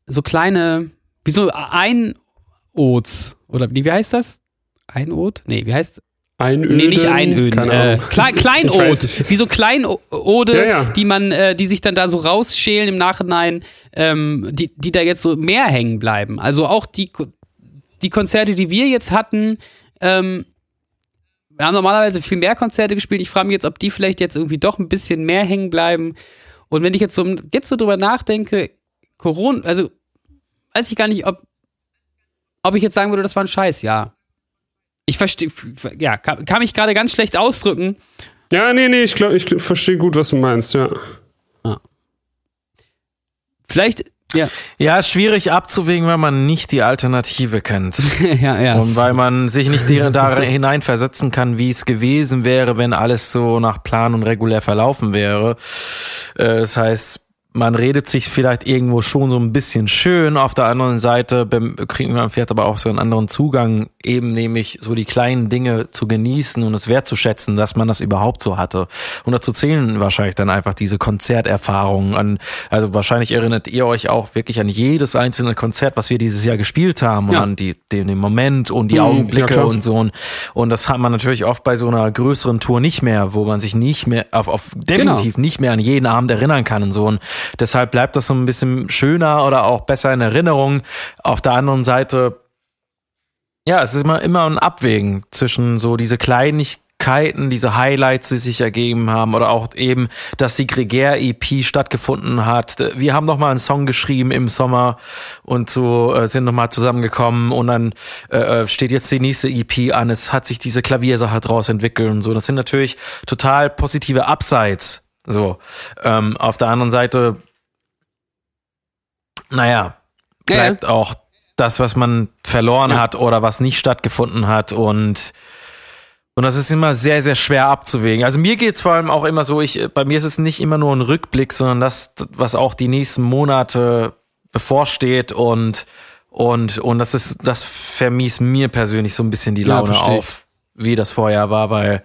so kleine, wie so Einods oder wie, wie heißt das? Einod? Nee, wie heißt Einöden? Nee, nicht Einöden. Äh, Ich Kleinod. Wie so Kleinode, Ja, ja. die man, äh, die sich dann da so rausschälen im Nachhinein, ähm, die, die da jetzt so mehr hängen bleiben. Also auch die, die Konzerte, die wir jetzt hatten, ähm, wir haben normalerweise viel mehr Konzerte gespielt. Ich frage mich jetzt, ob die vielleicht jetzt irgendwie doch ein bisschen mehr hängen bleiben. Und wenn ich jetzt so, jetzt so drüber nachdenke, Corona, also weiß ich gar nicht, ob, ob ich jetzt sagen würde, das war ein Scheißjahr. Ich verstehe, ja, kann, kann mich gerade ganz schlecht ausdrücken. Ja, nee, nee, ich glaube, ich verstehe gut, was du meinst, ja. Vielleicht, ja, Ja, schwierig abzuwägen, wenn man nicht die Alternative kennt. ja, ja. Und weil man sich nicht da hineinversetzen kann, wie es gewesen wäre, wenn alles so nach Plan und regulär verlaufen wäre. Äh, Das heißt, man redet sich vielleicht irgendwo schon so ein bisschen schön. Auf der anderen Seite kriegt man vielleicht aber auch so einen anderen Zugang, eben nämlich so die kleinen Dinge zu genießen und es wertzuschätzen, dass man das überhaupt so hatte. Und dazu zählen wahrscheinlich dann einfach diese Konzerterfahrungen an. Also wahrscheinlich erinnert ihr euch auch wirklich an jedes einzelne Konzert, was wir dieses Jahr gespielt haben und Ja. an die, den, den Moment und die Mhm, ja, Augenblicke klar. und so. Und, und das hat man natürlich oft bei so einer größeren Tour nicht mehr, wo man sich nicht mehr auf, auf definitiv nicht mehr an jeden Abend erinnern kann und so. Und deshalb bleibt das so ein bisschen schöner oder auch besser in Erinnerung. Auf der anderen Seite, ja, es ist immer, immer ein Abwägen zwischen so diese Kleinigkeiten, diese Highlights, die sich ergeben haben oder auch eben, dass die Gregär-EP stattgefunden hat. Wir haben noch mal einen Song geschrieben im Sommer und so äh, sind noch mal zusammengekommen und dann äh, äh, steht jetzt die nächste EP an. Es hat sich diese Klaviersache draus entwickelt und so. Das sind natürlich total positive Upsides. So, ähm, auf der anderen Seite, naja, Ja, ja. bleibt auch das, was man verloren Ja. hat oder was nicht stattgefunden hat und und das ist immer sehr, sehr schwer abzuwägen. Also mir geht's vor allem auch immer so, ich, bei mir ist es nicht immer nur ein Rückblick, sondern das, was auch die nächsten Monate bevorsteht und, und, und das ist, das vermies mir persönlich so ein bisschen die Ja, Laune ich. auf, wie das vorher war, weil,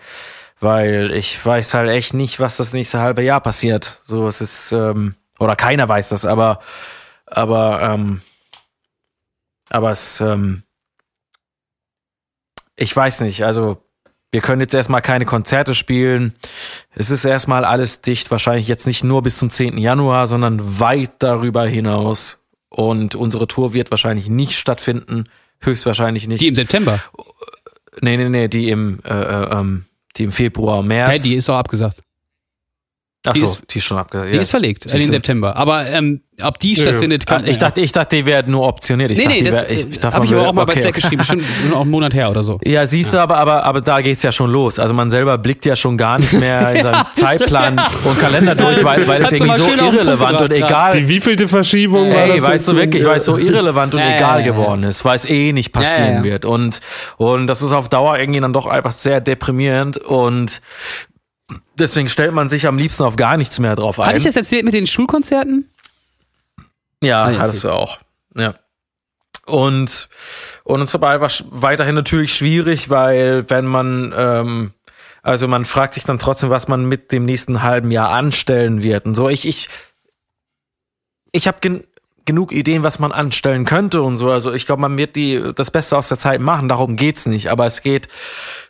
weil ich weiß halt echt nicht, was das nächste halbe Jahr passiert. So, es ist, ähm, oder keiner weiß das, aber, aber, ähm, aber es, ähm, ich weiß nicht, also wir können jetzt erstmal keine Konzerte spielen. Es ist erstmal alles dicht, wahrscheinlich jetzt nicht nur bis zum 10. Januar, sondern weit darüber hinaus. Und unsere Tour wird wahrscheinlich nicht stattfinden, höchstwahrscheinlich nicht. Die im September. nee, nee, nee, die im, äh, äh, ähm, die im Februar, März. Hä, die ist doch abgesagt. Ach die so, ist- die ist schon abgesagt. Die ja. ist verlegt, in Siehst den du. September. Aber ähm, ob die Ja, stattfindet, kann ich dachte, ich dachte, die werden nur optioniert. Ich nee, dachte, nee, das wär- ich, äh, habe ich aber auch mal bei okay, Slack geschrieben, bestimmt schon auch einen Monat her oder so. Ja, siehst du, aber, aber, aber da geht's ja schon los. Also man selber blickt ja schon gar nicht mehr in seinen Zeitplan und Kalender durch, weil, weil es irgendwie so irrelevant und egal. Die wievielte Verschiebung war Ey, das weißt du wirklich, weil es so irrelevant und egal geworden ist, weil es eh nicht passieren wird. Und, und das ist auf Dauer irgendwie dann doch einfach sehr deprimierend und deswegen stellt man sich am liebsten auf gar nichts mehr drauf ein. Hatte ich das erzählt mit den Schulkonzerten? Ja, Ah, ja, hattest du auch. Ja. Und, und es sch- weiterhin natürlich schwierig, weil wenn man, ähm, also man fragt sich dann trotzdem, was man mit dem nächsten halben Jahr anstellen wird. Und so, ich, ich, ich habe gen genug Ideen, was man anstellen könnte und so. Also ich glaube, man wird die das Beste aus der Zeit machen. Darum geht's nicht. Aber es geht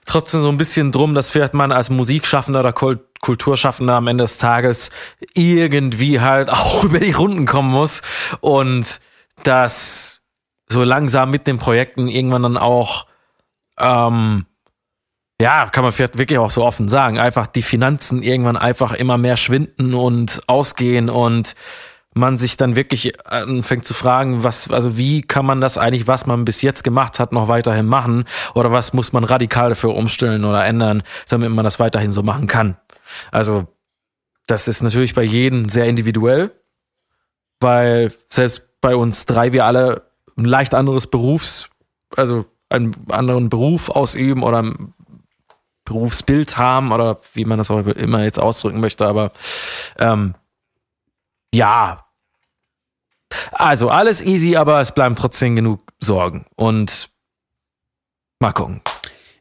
trotzdem so ein bisschen drum, dass vielleicht man als Musikschaffender oder Kulturschaffender am Ende des Tages irgendwie halt auch über die Runden kommen muss und dass so langsam mit den Projekten irgendwann dann auch ähm, ja, kann man vielleicht wirklich auch so offen sagen, einfach die Finanzen irgendwann einfach immer mehr schwinden und ausgehen und man sich dann wirklich anfängt zu fragen, was, also wie kann man das eigentlich, was man bis jetzt gemacht hat, noch weiterhin machen? Oder was muss man radikal dafür umstellen oder ändern, damit man das weiterhin so machen kann? Also, das ist natürlich bei jedem sehr individuell, weil selbst bei uns drei wir alle ein leicht anderes Berufs, also einen anderen Beruf ausüben oder ein Berufsbild haben oder wie man das auch immer jetzt ausdrücken möchte, aber ähm, ja. Also alles easy, aber es bleiben trotzdem genug Sorgen. Und mal gucken.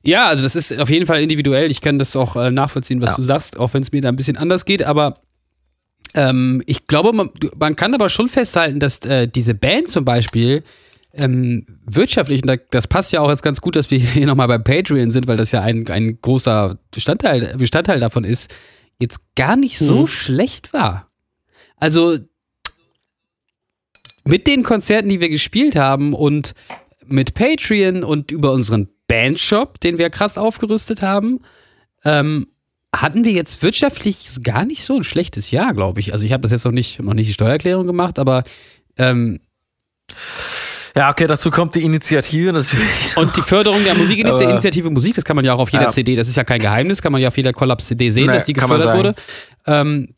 Ja, also das ist auf jeden Fall individuell. Ich kann das auch äh, nachvollziehen, was ja. du sagst, auch wenn es mir da ein bisschen anders geht. Aber ähm, ich glaube, man, man, kann aber schon festhalten, dass äh, diese Band zum Beispiel ähm, wirtschaftlich, und das passt ja auch jetzt ganz gut, dass wir hier nochmal bei Patreon sind, weil das ja ein, ein großer Bestandteil, Bestandteil davon ist, jetzt gar nicht so mhm. schlecht war. Also mit den Konzerten, die wir gespielt haben und mit Patreon und über unseren Bandshop, den wir krass aufgerüstet haben, ähm, hatten wir jetzt wirtschaftlich gar nicht so ein schlechtes Jahr, glaube ich. Also ich habe das jetzt noch nicht, noch nicht die Steuererklärung gemacht, aber ähm, ja, okay, dazu kommt die Initiative natürlich. Und die Förderung der Musikinitiative Musik, das kann man ja auch auf jeder ja. CD, das ist ja kein Geheimnis, kann man ja auf jeder Kollaps-CD sehen, nee, dass die gefördert wurde. Ähm,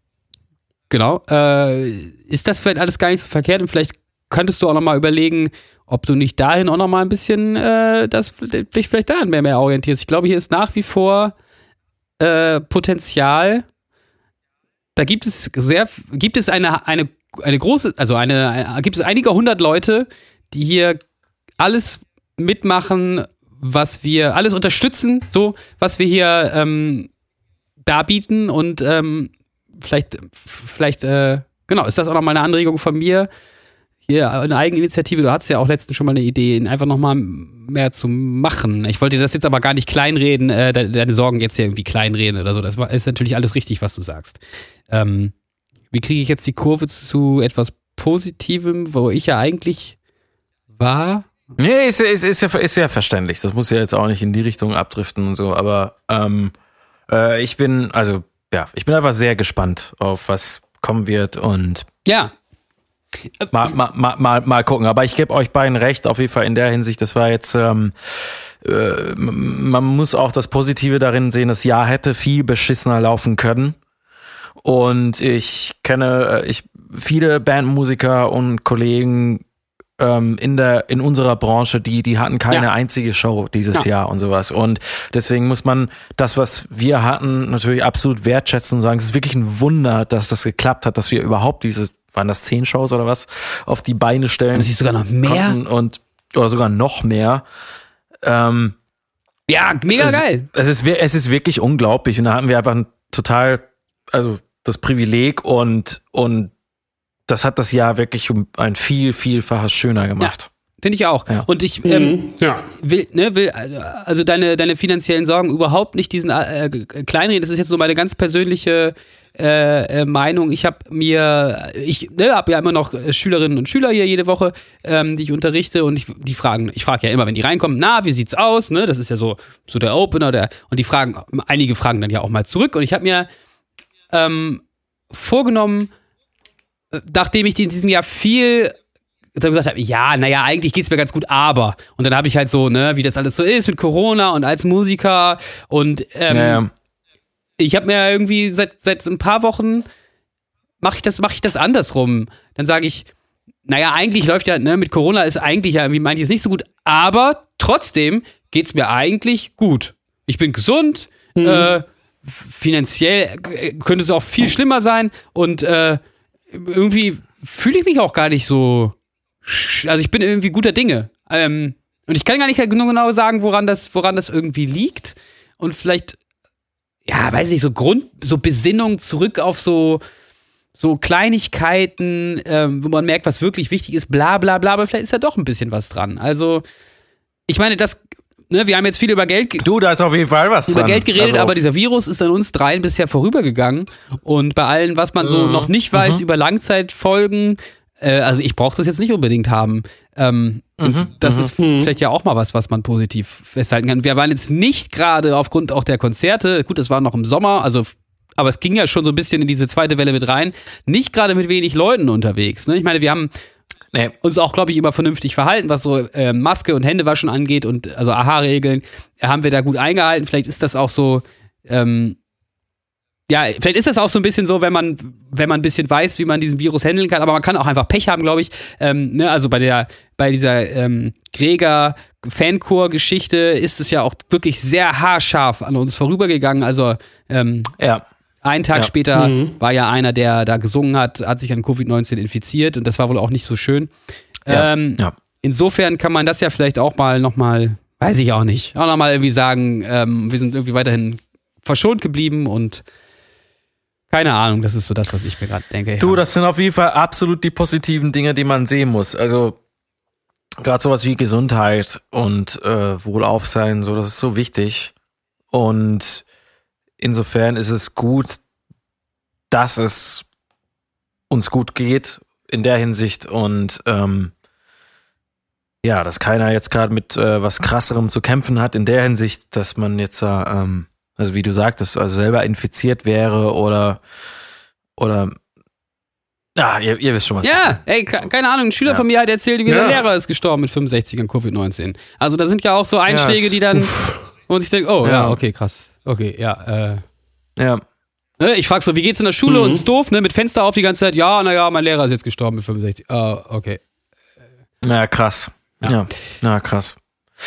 Genau. Äh, ist das vielleicht alles gar nicht so verkehrt und vielleicht könntest du auch nochmal überlegen, ob du nicht dahin auch nochmal ein bisschen äh, das dich vielleicht dahin mehr, mehr orientierst. Ich glaube, hier ist nach wie vor äh, Potenzial. Da gibt es sehr, gibt es eine, eine, eine große, also eine, gibt es einige hundert Leute, die hier alles mitmachen, was wir, alles unterstützen, so, was wir hier ähm, darbieten und ähm, vielleicht, vielleicht, äh, genau, ist das auch nochmal eine Anregung von mir? Hier, eine Eigeninitiative, du hattest ja auch letztens schon mal eine Idee, einfach nochmal mehr zu machen. Ich wollte das jetzt aber gar nicht kleinreden, äh, deine Sorgen jetzt hier irgendwie kleinreden oder so. Das ist natürlich alles richtig, was du sagst. Ähm, wie kriege ich jetzt die Kurve zu etwas Positivem, wo ich ja eigentlich war? Nee, ist, ist, ist, ja, ist ja verständlich. Das muss ja jetzt auch nicht in die Richtung abdriften und so, aber ähm, äh, ich bin, also ja, ich bin einfach sehr gespannt auf was kommen wird und ja. Mal, mal, mal, mal, mal gucken. Aber ich gebe euch beiden recht, auf jeden Fall in der Hinsicht. Das war jetzt, ähm, äh, man muss auch das Positive darin sehen, das Jahr hätte viel beschissener laufen können. Und ich kenne äh, ich viele Bandmusiker und Kollegen, ähm, in der in unserer Branche, die die hatten keine ja. einzige Show dieses ja. Jahr und sowas und deswegen muss man das, was wir hatten, natürlich absolut wertschätzen und sagen, es ist wirklich ein Wunder, dass das geklappt hat, dass wir überhaupt diese waren das zehn Shows oder was auf die Beine stellen. Das ist sogar noch mehr und oder sogar noch mehr. Ähm, ja, mega es, geil. Es ist es ist wirklich unglaublich und da hatten wir einfach ein total also das Privileg und und das hat das Jahr wirklich um ein viel, vielfaches schöner gemacht. Ja. Finde ich auch. Ja. Und ich ähm, mhm. ja. will, ne, will also deine, deine finanziellen Sorgen überhaupt nicht diesen äh, kleinreden. Das ist jetzt so meine ganz persönliche äh, äh Meinung. Ich habe mir, ich ne, habe ja immer noch Schülerinnen und Schüler hier jede Woche, ähm, die ich unterrichte und ich, die fragen, ich frage ja immer, wenn die reinkommen, na, wie sieht's aus? Ne, das ist ja so, so der Opener, der, und die fragen, einige fragen dann ja auch mal zurück und ich habe mir ähm, vorgenommen, nachdem ich in diesem Jahr viel gesagt habe, ja, naja, eigentlich geht's mir ganz gut, aber. Und dann habe ich halt so, ne, wie das alles so ist mit Corona und als Musiker und ähm, naja. Ich habe mir irgendwie seit, seit ein paar Wochen mache ich das, mache ich das andersrum. Dann sage ich, naja, eigentlich läuft ja, ne, mit Corona ist eigentlich ja irgendwie manches nicht so gut, aber trotzdem geht's mir eigentlich gut. Ich bin gesund, mhm. äh, finanziell äh, könnte es auch viel schlimmer sein und äh, irgendwie fühle ich mich auch gar nicht so. Also ich bin irgendwie guter Dinge. Ähm, und ich kann gar nicht genau sagen, woran das, woran das irgendwie liegt. Und vielleicht, ja, weiß nicht, so Grund, so Besinnung zurück auf so, so Kleinigkeiten, ähm, wo man merkt, was wirklich wichtig ist, bla bla bla, aber vielleicht ist ja doch ein bisschen was dran. Also, ich meine, das, ne, wir haben jetzt viel über Geld, ge- Du, da ist auf jeden Fall was über dran. Geld geredet, Also aber dieser Virus ist an uns dreien bisher vorübergegangen. Und bei allem, was man so noch nicht weiß über Langzeitfolgen, äh, also ich brauche das jetzt nicht unbedingt haben. Ähm, und das ist vielleicht ja auch mal was, was man positiv festhalten kann. Wir waren jetzt nicht gerade aufgrund auch der Konzerte, gut, das war noch im Sommer, also aber es ging ja schon so ein bisschen in diese zweite Welle mit rein, nicht gerade mit wenig Leuten unterwegs. Ne? Ich meine, wir haben Nee. uns auch, glaube ich, immer vernünftig verhalten, was so äh, Maske und Händewaschen angeht und also AHA-Regeln, haben wir da gut eingehalten. Vielleicht ist das auch so, ähm, ja, vielleicht ist das auch so ein bisschen so, wenn man, wenn man ein bisschen weiß, wie man diesen Virus handeln kann, aber man kann auch einfach Pech haben, glaube ich. Ähm, ne, also bei der, bei dieser ähm, Gregor Fanchor-Geschichte ist es ja auch wirklich sehr haarscharf an uns vorübergegangen. Also ähm, Ja. einen Tag Ja. später war ja einer, der da gesungen hat, hat sich an Covid-19 infiziert und das war wohl auch nicht so schön. Ja. Ähm, ja. Insofern kann man das ja vielleicht auch mal nochmal, weiß ich auch nicht, auch nochmal irgendwie sagen, ähm, wir sind irgendwie weiterhin verschont geblieben und keine Ahnung, das ist so das, was ich mir gerade denke. Du, ja. das sind auf jeden Fall absolut die positiven Dinge, die man sehen muss. Also gerade sowas wie Gesundheit und äh, Wohlaufsein, so das ist so wichtig. Und insofern ist es gut, dass es uns gut geht in der Hinsicht und ähm, ja, dass keiner jetzt gerade mit äh, was krasserem zu kämpfen hat in der Hinsicht, dass man jetzt, äh, ähm, also wie du sagtest, also selber infiziert wäre oder oder Ah, ihr, ihr wisst schon was. Ja, ey, ke- keine Ahnung, ein Schüler Ja. von mir hat erzählt, wie Ja. sein Lehrer ist gestorben mit 65 an Covid-19. Also da sind ja auch so Einschläge, es- die dann, und ich denke, oh ja. Ja. okay, krass. Okay, ja, äh. Ja. Ne, Ich frage so, wie geht's in der Schule? Mhm. Und ist doof, ne? Mit Fenster auf die ganze Zeit. Ja, naja, mein Lehrer ist jetzt gestorben mit 65. Ah, okay. Ja, krass. Ja. Ja, ja, krass.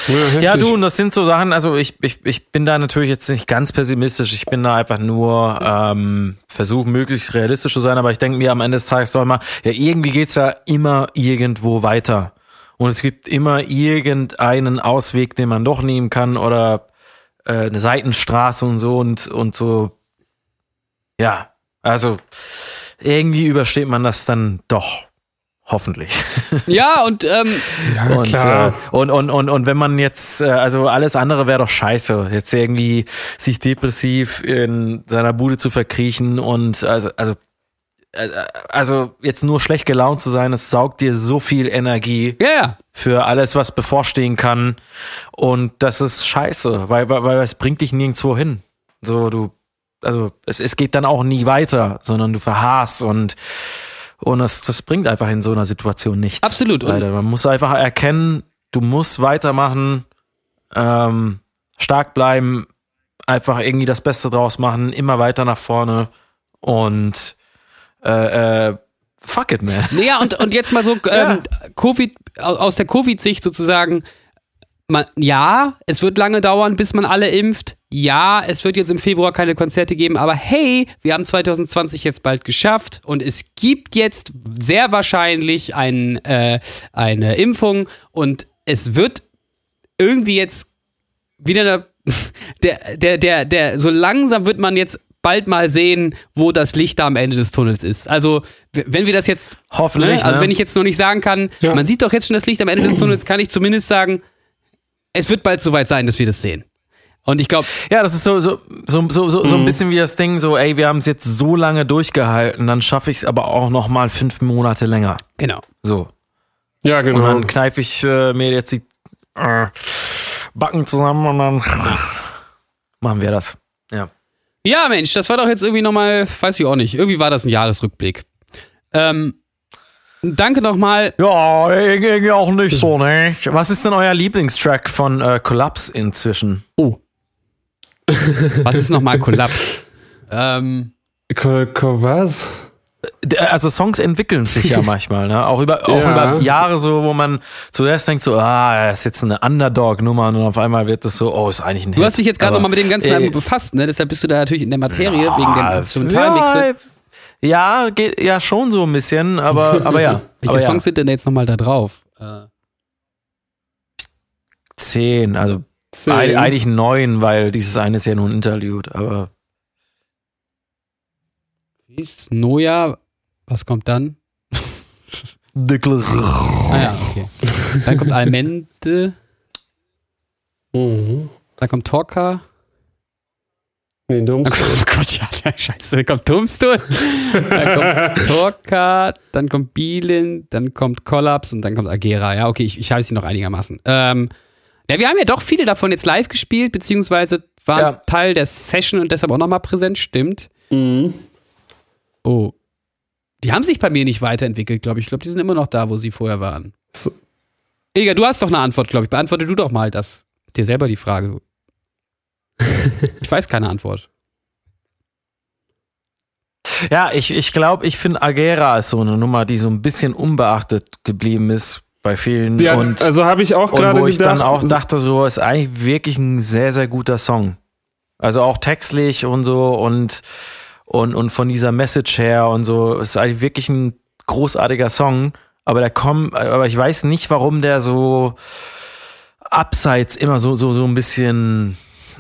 Ja, Ja, du, und das sind so Sachen, also ich, ich, ich bin da natürlich jetzt nicht ganz pessimistisch, ich bin da einfach nur ähm, versuchen, möglichst realistisch zu sein, aber ich denke mir am Ende des Tages doch immer, ja, irgendwie geht's ja immer irgendwo weiter. Und es gibt immer irgendeinen Ausweg, den man doch nehmen kann oder äh, eine Seitenstraße und so und, und so. Ja, also irgendwie übersteht man das dann doch. Hoffentlich. Ja, und ähm, Ja, Und, klar. äh, und, und, und, und wenn man jetzt, äh, also alles andere wäre doch scheiße, jetzt irgendwie sich depressiv in seiner Bude zu verkriechen und also, also, äh, also jetzt nur schlecht gelaunt zu sein, das saugt dir so viel Energie ja, ja. für alles, was bevorstehen kann. Und das ist scheiße, weil, weil, weil es bringt dich nirgendwo hin. So, du, also es, es geht dann auch nie weiter, sondern du verharrst und und das, das bringt einfach in so einer Situation nichts. Absolut. Leider. Man muss einfach erkennen, du musst weitermachen, ähm, stark bleiben, einfach irgendwie das Beste draus machen, immer weiter nach vorne und äh, äh, fuck it, man. Naja, und, und jetzt mal so, ähm, Covid, au- aus der Covid-Sicht sozusagen, man, ja, es wird lange dauern, bis man alle impft. Ja, es wird jetzt im Februar keine Konzerte geben, aber hey, wir haben 2020 jetzt bald geschafft und es gibt jetzt sehr wahrscheinlich ein, äh, eine Impfung und es wird irgendwie jetzt wieder der, der, der, der, so langsam wird man jetzt bald mal sehen, wo das Licht da am Ende des Tunnels ist. Also, wenn wir das jetzt Hoffentlich. Ne? Also ne? wenn ich jetzt noch nicht sagen kann, Ja. man sieht doch jetzt schon das Licht am Ende des Tunnels, kann ich zumindest sagen, es wird bald soweit sein, dass wir das sehen. Und ich glaube, Ja, das ist so, so, so, so, so, so ein Mhm. bisschen wie das Ding, so, ey, wir haben es jetzt so lange durchgehalten, dann schaffe ich es aber auch noch mal fünf Monate länger. genau. So. Ja, Und genau. dann kneife ich äh, mir jetzt die äh, Backen zusammen und dann machen wir das. Ja. Ja, Mensch, das war doch jetzt irgendwie nochmal, weiß ich auch nicht, irgendwie war das ein Jahresrückblick. Ähm, danke nochmal. Ja, irgendwie auch nicht so, ne? Was ist denn euer Lieblingstrack von äh, Collapse inzwischen? Oh. Was ist nochmal Kollaps? ähm, Ko- ko- Was? D- Also Songs entwickeln sich ja manchmal, ne? Auch über, auch Ja. über Jahre so, wo man zuerst denkt so, ah, das ist jetzt eine Underdog-Nummer und auf einmal wird das so, oh, ist eigentlich ein Hit. du hast dich jetzt gerade nochmal mit dem ganzen äh, Album befasst, ne? Deshalb bist du da natürlich in der Materie, wegen dem Instrumentalmixe. Ja, geht ja schon so ein bisschen, aber, aber ja. Welche aber ja. Songs sind denn jetzt nochmal da drauf? Äh, Zehn, also Zehn. eig- eigentlich neun, weil dieses eine ist ja nur ein Interlude, aber wie ist Noja, Was kommt dann? Dickel. Ah ja, okay. Dann kommt Almende. Mhm. Dann kommt Torka. Nee, dumm. Oh Gott, ja, scheiße. Dann kommt Tombstone. Dann kommt Torka. Dann kommt Bielin. Dann kommt Kollaps und dann kommt Agera. Ja, okay, ich, ich weiß sie noch einigermaßen. Ähm, ja, wir haben ja doch viele davon jetzt live gespielt, beziehungsweise waren Ja. Teil der Session und deshalb auch nochmal präsent, stimmt. Mhm. Oh. Die haben sich bei mir nicht weiterentwickelt, glaube ich. Ich glaube, die sind immer noch da, wo sie vorher waren. So. Eger, du hast doch eine Antwort, glaube ich. Beantworte du doch mal das. Dir selber die Frage. Du. Ich weiß keine Antwort. Ja, ich, ich glaube, ich finde Agera ist so eine Nummer, die so ein bisschen unbeachtet geblieben ist bei vielen. Ja, und, also habe ich auch gerade wo ich gedacht. dann auch dachte, so ist eigentlich wirklich ein sehr, sehr guter Song. Also auch textlich und so und, und, und von dieser Message her und so ist eigentlich wirklich ein großartiger Song. Aber der kommt, aber ich weiß nicht, warum der so abseits immer so, so, so ein bisschen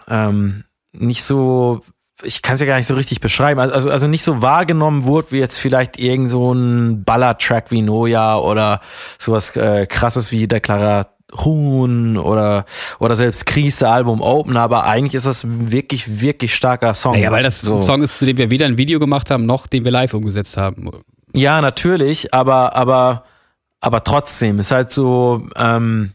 ähm, nicht so, ich kann es ja gar nicht so richtig beschreiben, also, also, also nicht so wahrgenommen wurde, wie jetzt vielleicht irgend so ein Ballertrack wie Noja oder sowas äh, krasses wie Deklaration oder, oder selbst Krise Album Open, aber eigentlich ist das ein wirklich, wirklich starker Song. Naja, weil das so. ein Song ist, zu dem wir weder ein Video gemacht haben, noch den wir live umgesetzt haben. Ja, natürlich, aber, aber, aber trotzdem ist halt so, ähm,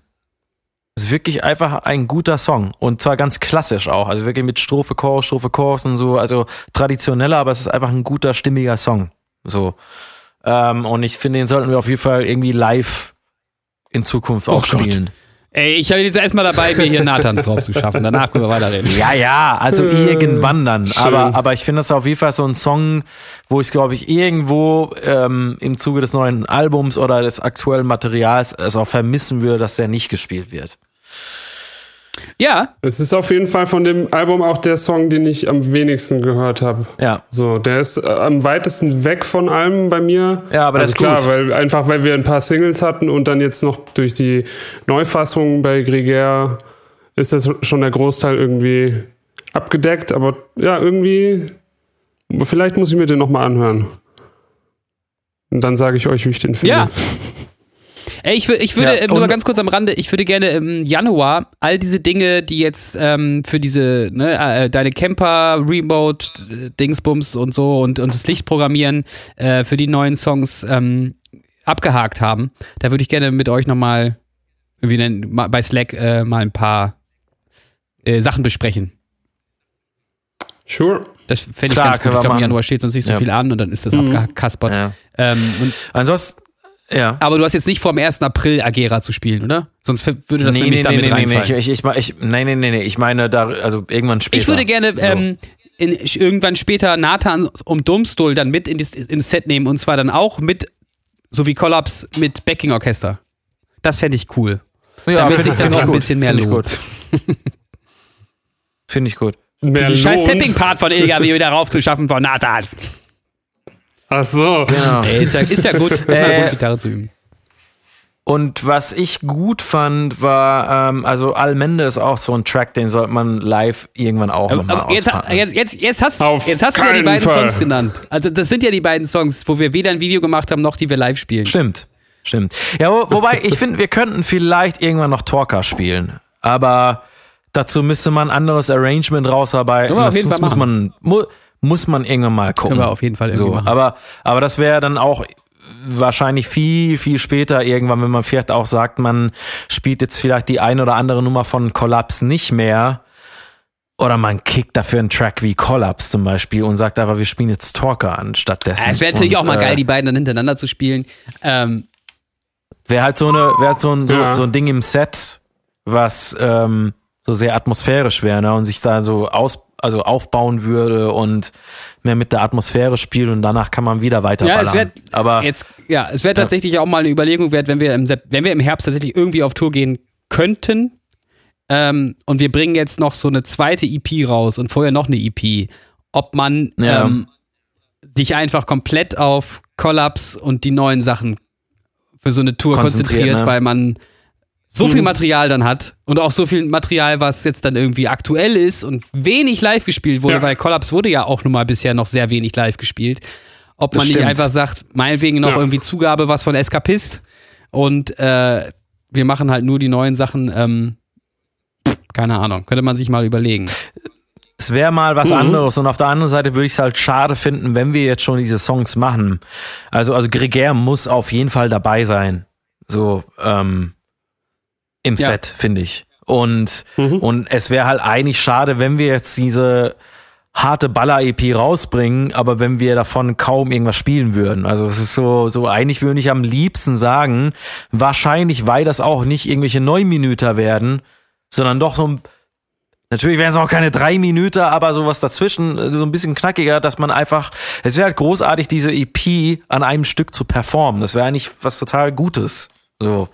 ist wirklich einfach ein guter Song und zwar ganz klassisch auch, also wirklich mit Strophe, Chorus, Strophe, Chorus und so, also traditioneller, aber es ist einfach ein guter, stimmiger Song, so. Ähm, und ich finde, den sollten wir auf jeden Fall irgendwie live in Zukunft auch Oh Gott. spielen. Ey, ich habe jetzt erstmal dabei, mir hier Nathans drauf zu schaffen. Danach können wir weiterreden. Ja, ja, also irgendwann dann. schön. Aber, aber ich finde das auf jeden Fall so ein Song, wo ich glaube ich irgendwo ähm, im Zuge des neuen Albums oder des aktuellen Materials es auch vermissen würde, dass der nicht gespielt wird. Ja, Es ist auf jeden Fall von dem Album auch der Song, den ich am wenigsten gehört habe. Ja. So, der ist äh, am weitesten weg von allem bei mir. Ja, aber das also ist klar, gut. weil einfach weil wir ein paar Singles hatten und dann jetzt noch durch die Neufassung bei Gregär ist das schon der Großteil irgendwie abgedeckt, aber ja, irgendwie vielleicht muss ich mir den noch mal anhören. Und dann sage ich euch, wie ich den finde. ja. Ey, ich, ich würde, Ja, ähm, nur mal ganz kurz am Rande, ich würde gerne im Januar all diese Dinge, die jetzt ähm, für diese, ne, äh, deine Camper, Remote, äh, Dingsbums und so und, und das Licht programmieren äh, für die neuen Songs ähm, abgehakt haben, da würde ich gerne mit euch nochmal irgendwie bei Slack äh, mal ein paar äh, Sachen besprechen. Sure. Das fände ich Klar, ganz gut. Ich glaube, im. Januar steht sonst nicht so Ja. viel an und dann ist das Mhm. abgekaspert. Ja. Ähm, Ansonsten, ja. aber du hast jetzt nicht vor, am 1. April Agera zu spielen, oder? Sonst würde das nämlich damit nee, nee, reinfallen. ich, ich, ich, nein, nee, nee, nee, ich meine da, also irgendwann später. Ich würde gerne ähm, in, irgendwann später Nathan um Domstol dann mit in das, ins Set nehmen und zwar dann auch mit, so wie Collapse, mit Backing-Orchester. Das fände ich cool. ja, damit sich das auch ich ein gut, bisschen mehr find ich lohnt. gut. Finde ich gut. Wer Die scheiß Tapping-Part von Ilga wieder raufzuschaffen von Nathans. Ach so. Genau. Ey, ist ja, ist ja gut, ist mal Äh, gut, Gitarre zu üben. Und was ich gut fand, war, ähm, also Almende ist auch so ein Track, den sollte man live irgendwann auch Aber, nochmal aber jetzt, auspacken. jetzt, jetzt, jetzt hast, Auf jetzt hast du ja die beiden Fall. Songs genannt. Also das sind ja die beiden Songs, wo wir weder ein Video gemacht haben, noch die wir live spielen. Stimmt, stimmt. Ja, wo, wobei, ich finde, wir könnten vielleicht irgendwann noch Torka spielen. Aber dazu müsste man ein anderes Arrangement rausarbeiten. Das muss, muss man, mu, muss man irgendwann mal gucken. Können wir auf jeden Fall irgendwie so, machen. Aber, aber das wäre dann auch wahrscheinlich viel, viel später irgendwann, wenn man vielleicht auch sagt, man spielt jetzt vielleicht die ein oder andere Nummer von Collapse nicht mehr. Oder man kickt dafür einen Track wie Collapse zum Beispiel und sagt aber, wir spielen jetzt Talker anstattdessen. Es wäre natürlich Und, auch mal äh, geil, die beiden dann hintereinander zu spielen. Ähm, Wäre halt so eine, wäre halt so ein, so, Ja. so ein Ding im Set, was ähm, so sehr atmosphärisch wäre, ne? Und sich da so aus, also aufbauen würde und mehr mit der Atmosphäre spielt und danach kann man wieder weiter ja, es wäre Aber jetzt, ja, es wäre tatsächlich auch mal eine Überlegung wert, wenn wir im, wenn wir im Herbst tatsächlich irgendwie auf Tour gehen könnten. Ähm, und wir bringen jetzt noch so eine zweite EP raus und vorher noch eine EP, ob man Ja. ähm, sich einfach komplett auf Collapse und die neuen Sachen für so eine Tour Konzentriert, konzentriert, ne? weil man so viel Material dann hat und auch so viel Material, was jetzt dann irgendwie aktuell ist und wenig live gespielt wurde, Ja. weil Collapse wurde ja auch nun mal bisher noch sehr wenig live gespielt. ob Das man nicht stimmt. einfach sagt, meinetwegen noch Ja. irgendwie Zugabe was von Eskapist und äh, wir machen halt nur die neuen Sachen. Ähm, keine Ahnung, könnte man sich mal überlegen. Es wäre mal was Mhm. anderes und auf der anderen Seite würde ich es halt schade finden, wenn wir jetzt schon diese Songs machen. Also, also Gregär muss auf jeden Fall dabei sein. So, ähm, im Ja. Set, finde ich. Und, Mhm. und es wäre halt eigentlich schade, wenn wir jetzt diese harte Baller-EP rausbringen, aber wenn wir davon kaum irgendwas spielen würden. Also es ist so, so eigentlich würde ich am liebsten sagen, wahrscheinlich, weil das auch nicht irgendwelche Neunminüter werden, sondern doch so ein Natürlich wären es auch keine drei Minuten, aber sowas dazwischen, so ein bisschen knackiger, dass man einfach, es wäre halt großartig, diese EP an einem Stück zu performen. Das wäre eigentlich was total Gutes. So.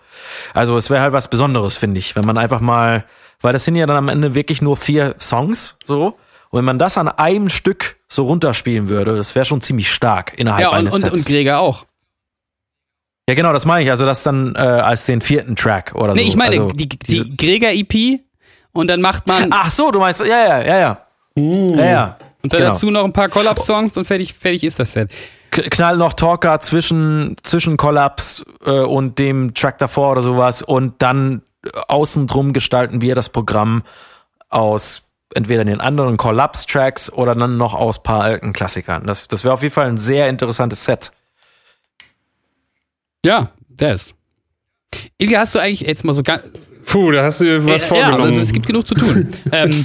Also es wäre halt was Besonderes, finde ich, wenn man einfach mal, weil das sind ja dann am Ende wirklich nur vier Songs, so. Und wenn man das an einem Stück so runterspielen würde, das wäre schon ziemlich stark innerhalb Ja, und, eines und, Sets. und Gregor auch. ja, genau, das meine ich. Also das dann äh, als den vierten Track oder Nee, so. ich meine, also, die, die Gregor-EP und dann macht man Ach so, du meinst, ja, ja, ja, ja. Ja, ja. und dann genau. dazu noch ein paar Collab-Songs und fertig, fertig ist das Set. Knall noch Talker zwischen, zwischen Kollaps äh, und dem Track davor oder sowas und dann äh, außen drum gestalten wir das Programm aus entweder den anderen Kollaps-Tracks oder dann noch aus paar alten Klassikern. Das, das wäre auf jeden Fall ein sehr interessantes Set. Ja, das. Ilge, hast du eigentlich jetzt mal so ganz. Puh, da hast du was ja, vorgenommen. also es gibt genug zu tun. ähm,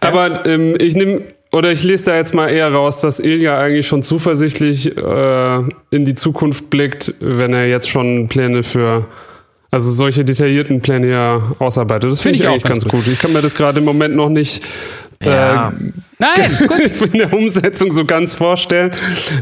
Aber ähm, ich nehme oder ich lese da jetzt mal eher raus, dass Ilja eigentlich schon zuversichtlich äh, in die Zukunft blickt, wenn er jetzt schon Pläne für also solche detaillierten Pläne ja ausarbeitet. Das finde Find ich, ich auch ganz ganz gut. Ich kann mir das gerade im Moment noch nicht Ja. äh, nein, ist gut. in der Umsetzung so ganz vorstellen.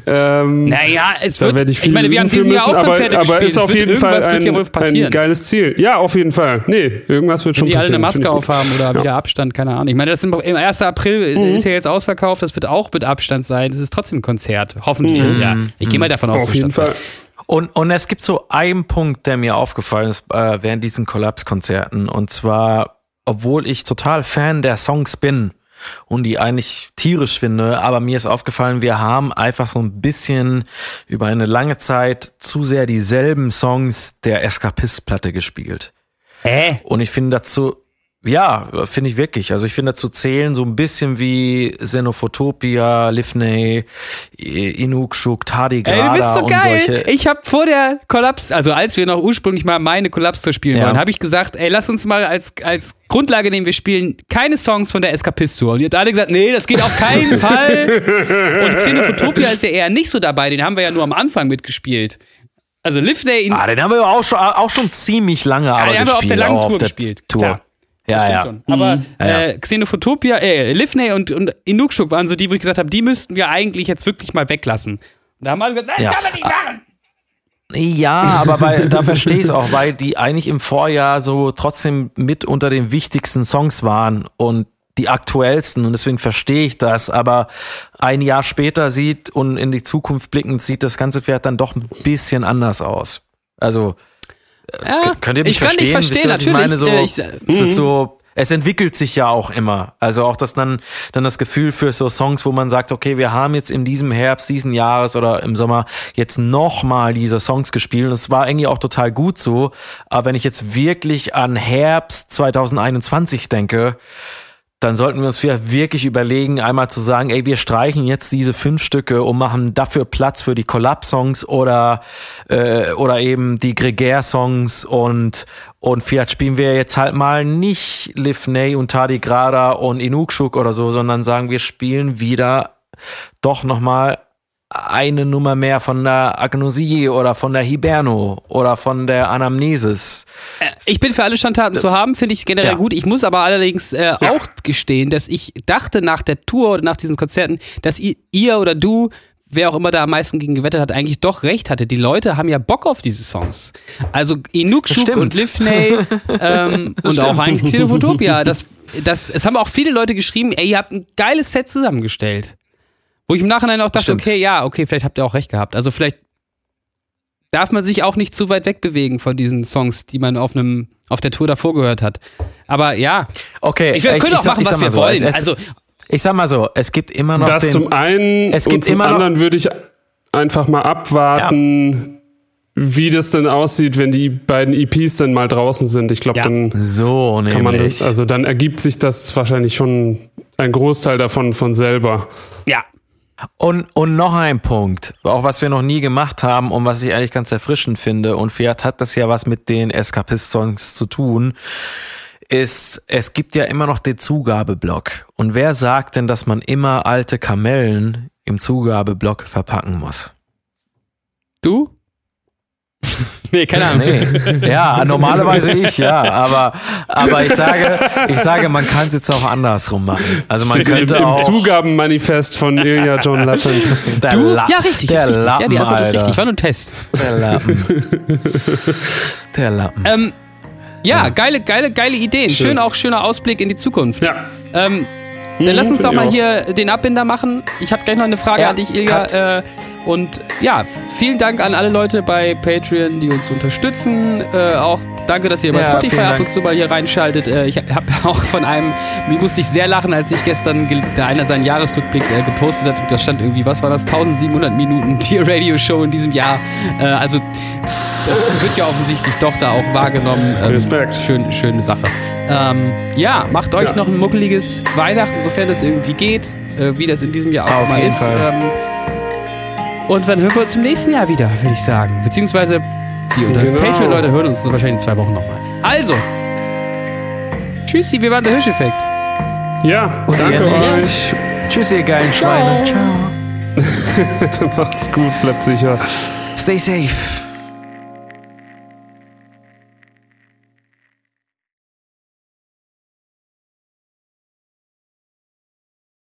Ähm, Naja, es wird. werde ich ich meine, wir haben dieses Jahr auch aber, Konzerte aber gespielt. ist Es auf wird- jeden Fall wird ja ein, ein geiles Ziel. Ja, auf jeden Fall. Nee, irgendwas wird Wenn schon die alle passieren. eine Finde Maske ich gut. aufhaben oder wieder Abstand, keine Ahnung. Ich meine, das sind, im 1. April Mhm. ist ja jetzt ausverkauft, das wird auch mit Abstand sein. Das ist trotzdem ein Konzert. Hoffentlich, ja. Ich gehe mal davon aus, Mhm. Auf jeden es stattfindet. Und, und es gibt so einen Punkt, der mir aufgefallen ist äh, während diesen Kollapskonzerten. Und zwar, obwohl ich total Fan der Songs bin und die eigentlich tierisch finde, aber mir ist aufgefallen, wir haben einfach so ein bisschen über eine lange Zeit zu sehr dieselben Songs der Escapist-Platte gespielt. Hä? Und ich finde dazu, ja, finde ich wirklich. Also ich finde dazu zählen so ein bisschen wie Xenophotopia, Livney, Inukshuk, Tardigrada Ey, du bist so geil. solche. Ich habe vor der Kollaps, also als wir noch ursprünglich mal meine Kollaps zu spielen Ja. wollen, habe ich gesagt, ey, lass uns mal als, als Grundlage nehmen, wir spielen keine Songs von der Escapist Tour. Und ihr habt alle gesagt, nee, das geht auf keinen Fall. Und Xenophotopia ist ja eher nicht so dabei, den haben wir ja nur am Anfang mitgespielt. Also Livney in Ah, den haben wir auch schon, auch schon ziemlich lange aber den haben wir auf der langen Tour der gespielt. Tour. Klar. Ja, ja. schon. Aber Mhm. Ja, ja. Äh, Xenophotopia, äh, Livney und, und Inukshuk waren so die, wo ich gesagt habe, die müssten wir eigentlich jetzt wirklich mal weglassen. Und da haben alle gesagt, nein, Ja. das kann man nicht machen. Ja, aber weil, da verstehe ich es auch, weil die eigentlich im Vorjahr so trotzdem mit unter den wichtigsten Songs waren und die aktuellsten und deswegen verstehe ich das, aber ein Jahr später sieht und in die Zukunft blickend sieht das ganze Pferd dann doch ein bisschen anders aus. Also Ja, könnt ihr mich ich kann verstehen? dich Wisst verstehen, ihr, was natürlich. Ich meine, so, äh, ich, es ist so, es entwickelt sich ja auch immer. Also auch das dann, dann das Gefühl für so Songs, wo man sagt, okay, wir haben jetzt in diesem Herbst diesen Jahres oder im Sommer jetzt nochmal diese Songs gespielt. Und es war eigentlich auch total gut so. Aber wenn ich jetzt wirklich an Herbst 2021 denke, dann sollten wir uns wirklich überlegen, einmal zu sagen, ey, wir streichen jetzt diese fünf Stücke und machen dafür Platz für die Collab-Songs oder, äh, oder eben die Gregär-Songs und, und vielleicht spielen wir jetzt halt mal nicht Livney und Tardigrada und Inukshuk oder so, sondern sagen, wir spielen wieder doch nochmal eine Nummer mehr von der Agnosie oder von der Hiberno oder von der Anamnesis. ich bin für alle Schandtaten zu haben, finde ich generell Ja. gut. Ich muss aber allerdings äh, auch gestehen, dass ich dachte nach der Tour oder nach diesen Konzerten, dass ihr, oder du wer auch immer da am meisten gegen gewettet hat, eigentlich doch recht hatte. Die Leute haben ja Bock auf diese Songs. Also Inukshuk Stimmt. und Livney ähm, und auch eigentlich Xenophotopia. Das, das, es haben auch viele Leute geschrieben, ey, ihr habt ein geiles Set zusammengestellt. Wo ich im Nachhinein auch dachte, Stimmt. okay, ja, okay, vielleicht habt ihr auch recht gehabt. Also vielleicht darf man sich auch nicht zu weit wegbewegen von diesen Songs, die man auf einem auf der Tour davor gehört hat. Aber ja, Okay, ich, wir können auch sag- machen, was wir so, wollen. es- Also Ich sag mal so, es gibt immer noch Das den, zum einen Es gibt und zum immer noch- anderen würde ich einfach mal abwarten, wie das denn aussieht, wenn die beiden EPs dann mal draußen sind. Ich glaube, Ja. dann So, kann man das, also dann ergibt sich das wahrscheinlich schon ein Großteil davon von selber. Ja. Und, und noch ein Punkt, auch was wir noch nie gemacht haben und was ich eigentlich ganz erfrischend finde, und vielleicht hat das ja was mit den Escapist-Songs zu tun, ist, es gibt ja immer noch den Zugabeblock. Und wer sagt denn, dass man immer alte Kamellen im Zugabeblock verpacken muss? Du? nee, keine Ahnung. Nee. Ja, normalerweise ich, ja. Aber, aber ich sage, ich sage, man kann es jetzt auch andersrum machen. Also man Steht im, könnte im auch. Zugabenmanifest von Ilja John Lappen. Der Du? La- Ja, richtig. Der ist richtig. Lappen, ja, die Antwort ist Alter. richtig. War nur ein Test. Der Lappen. Der Lappen. Ähm, ja, geile, geile, geile Ideen. Schön. auch schöner Ausblick in die Zukunft. Ja. Ähm, dann Mhm, lass uns doch mal hier den Abbinder machen. Ich habe gleich noch eine Frage Ja, an dich, Ilja. cut. Äh, und ja, vielen Dank an alle Leute bei Patreon, die uns unterstützen. Äh, auch danke, dass ihr bei Ja, Spotify vielen ab und zu mal hier reinschaltet. Äh, ich habe auch von einem, mir musste ich sehr lachen, als ich gestern einer seinen Jahresrückblick äh, gepostet hat und da stand irgendwie, was war das, 1700 Minuten Tier Radio Show in diesem Jahr. Also das wird ja offensichtlich doch da auch wahrgenommen. Ähm, Respekt. Schön, schöne Sache. Ähm, ja, macht euch Ja. noch ein muckeliges Weihnachten, sofern es irgendwie geht, äh, wie das in diesem Jahr auch Auf mal ist. Ähm, und dann hören wir uns im nächsten Jahr wieder, würde ich sagen. Beziehungsweise die unter Genau. Patreon-Leute hören uns wahrscheinlich in zwei Wochen nochmal. Also, tschüssi, wir waren der Hirscheffekt. Ja, Und danke euch. Tschüss, ihr geilen Schweine. Ciao. Macht's gut, bleibt sicher. Stay safe.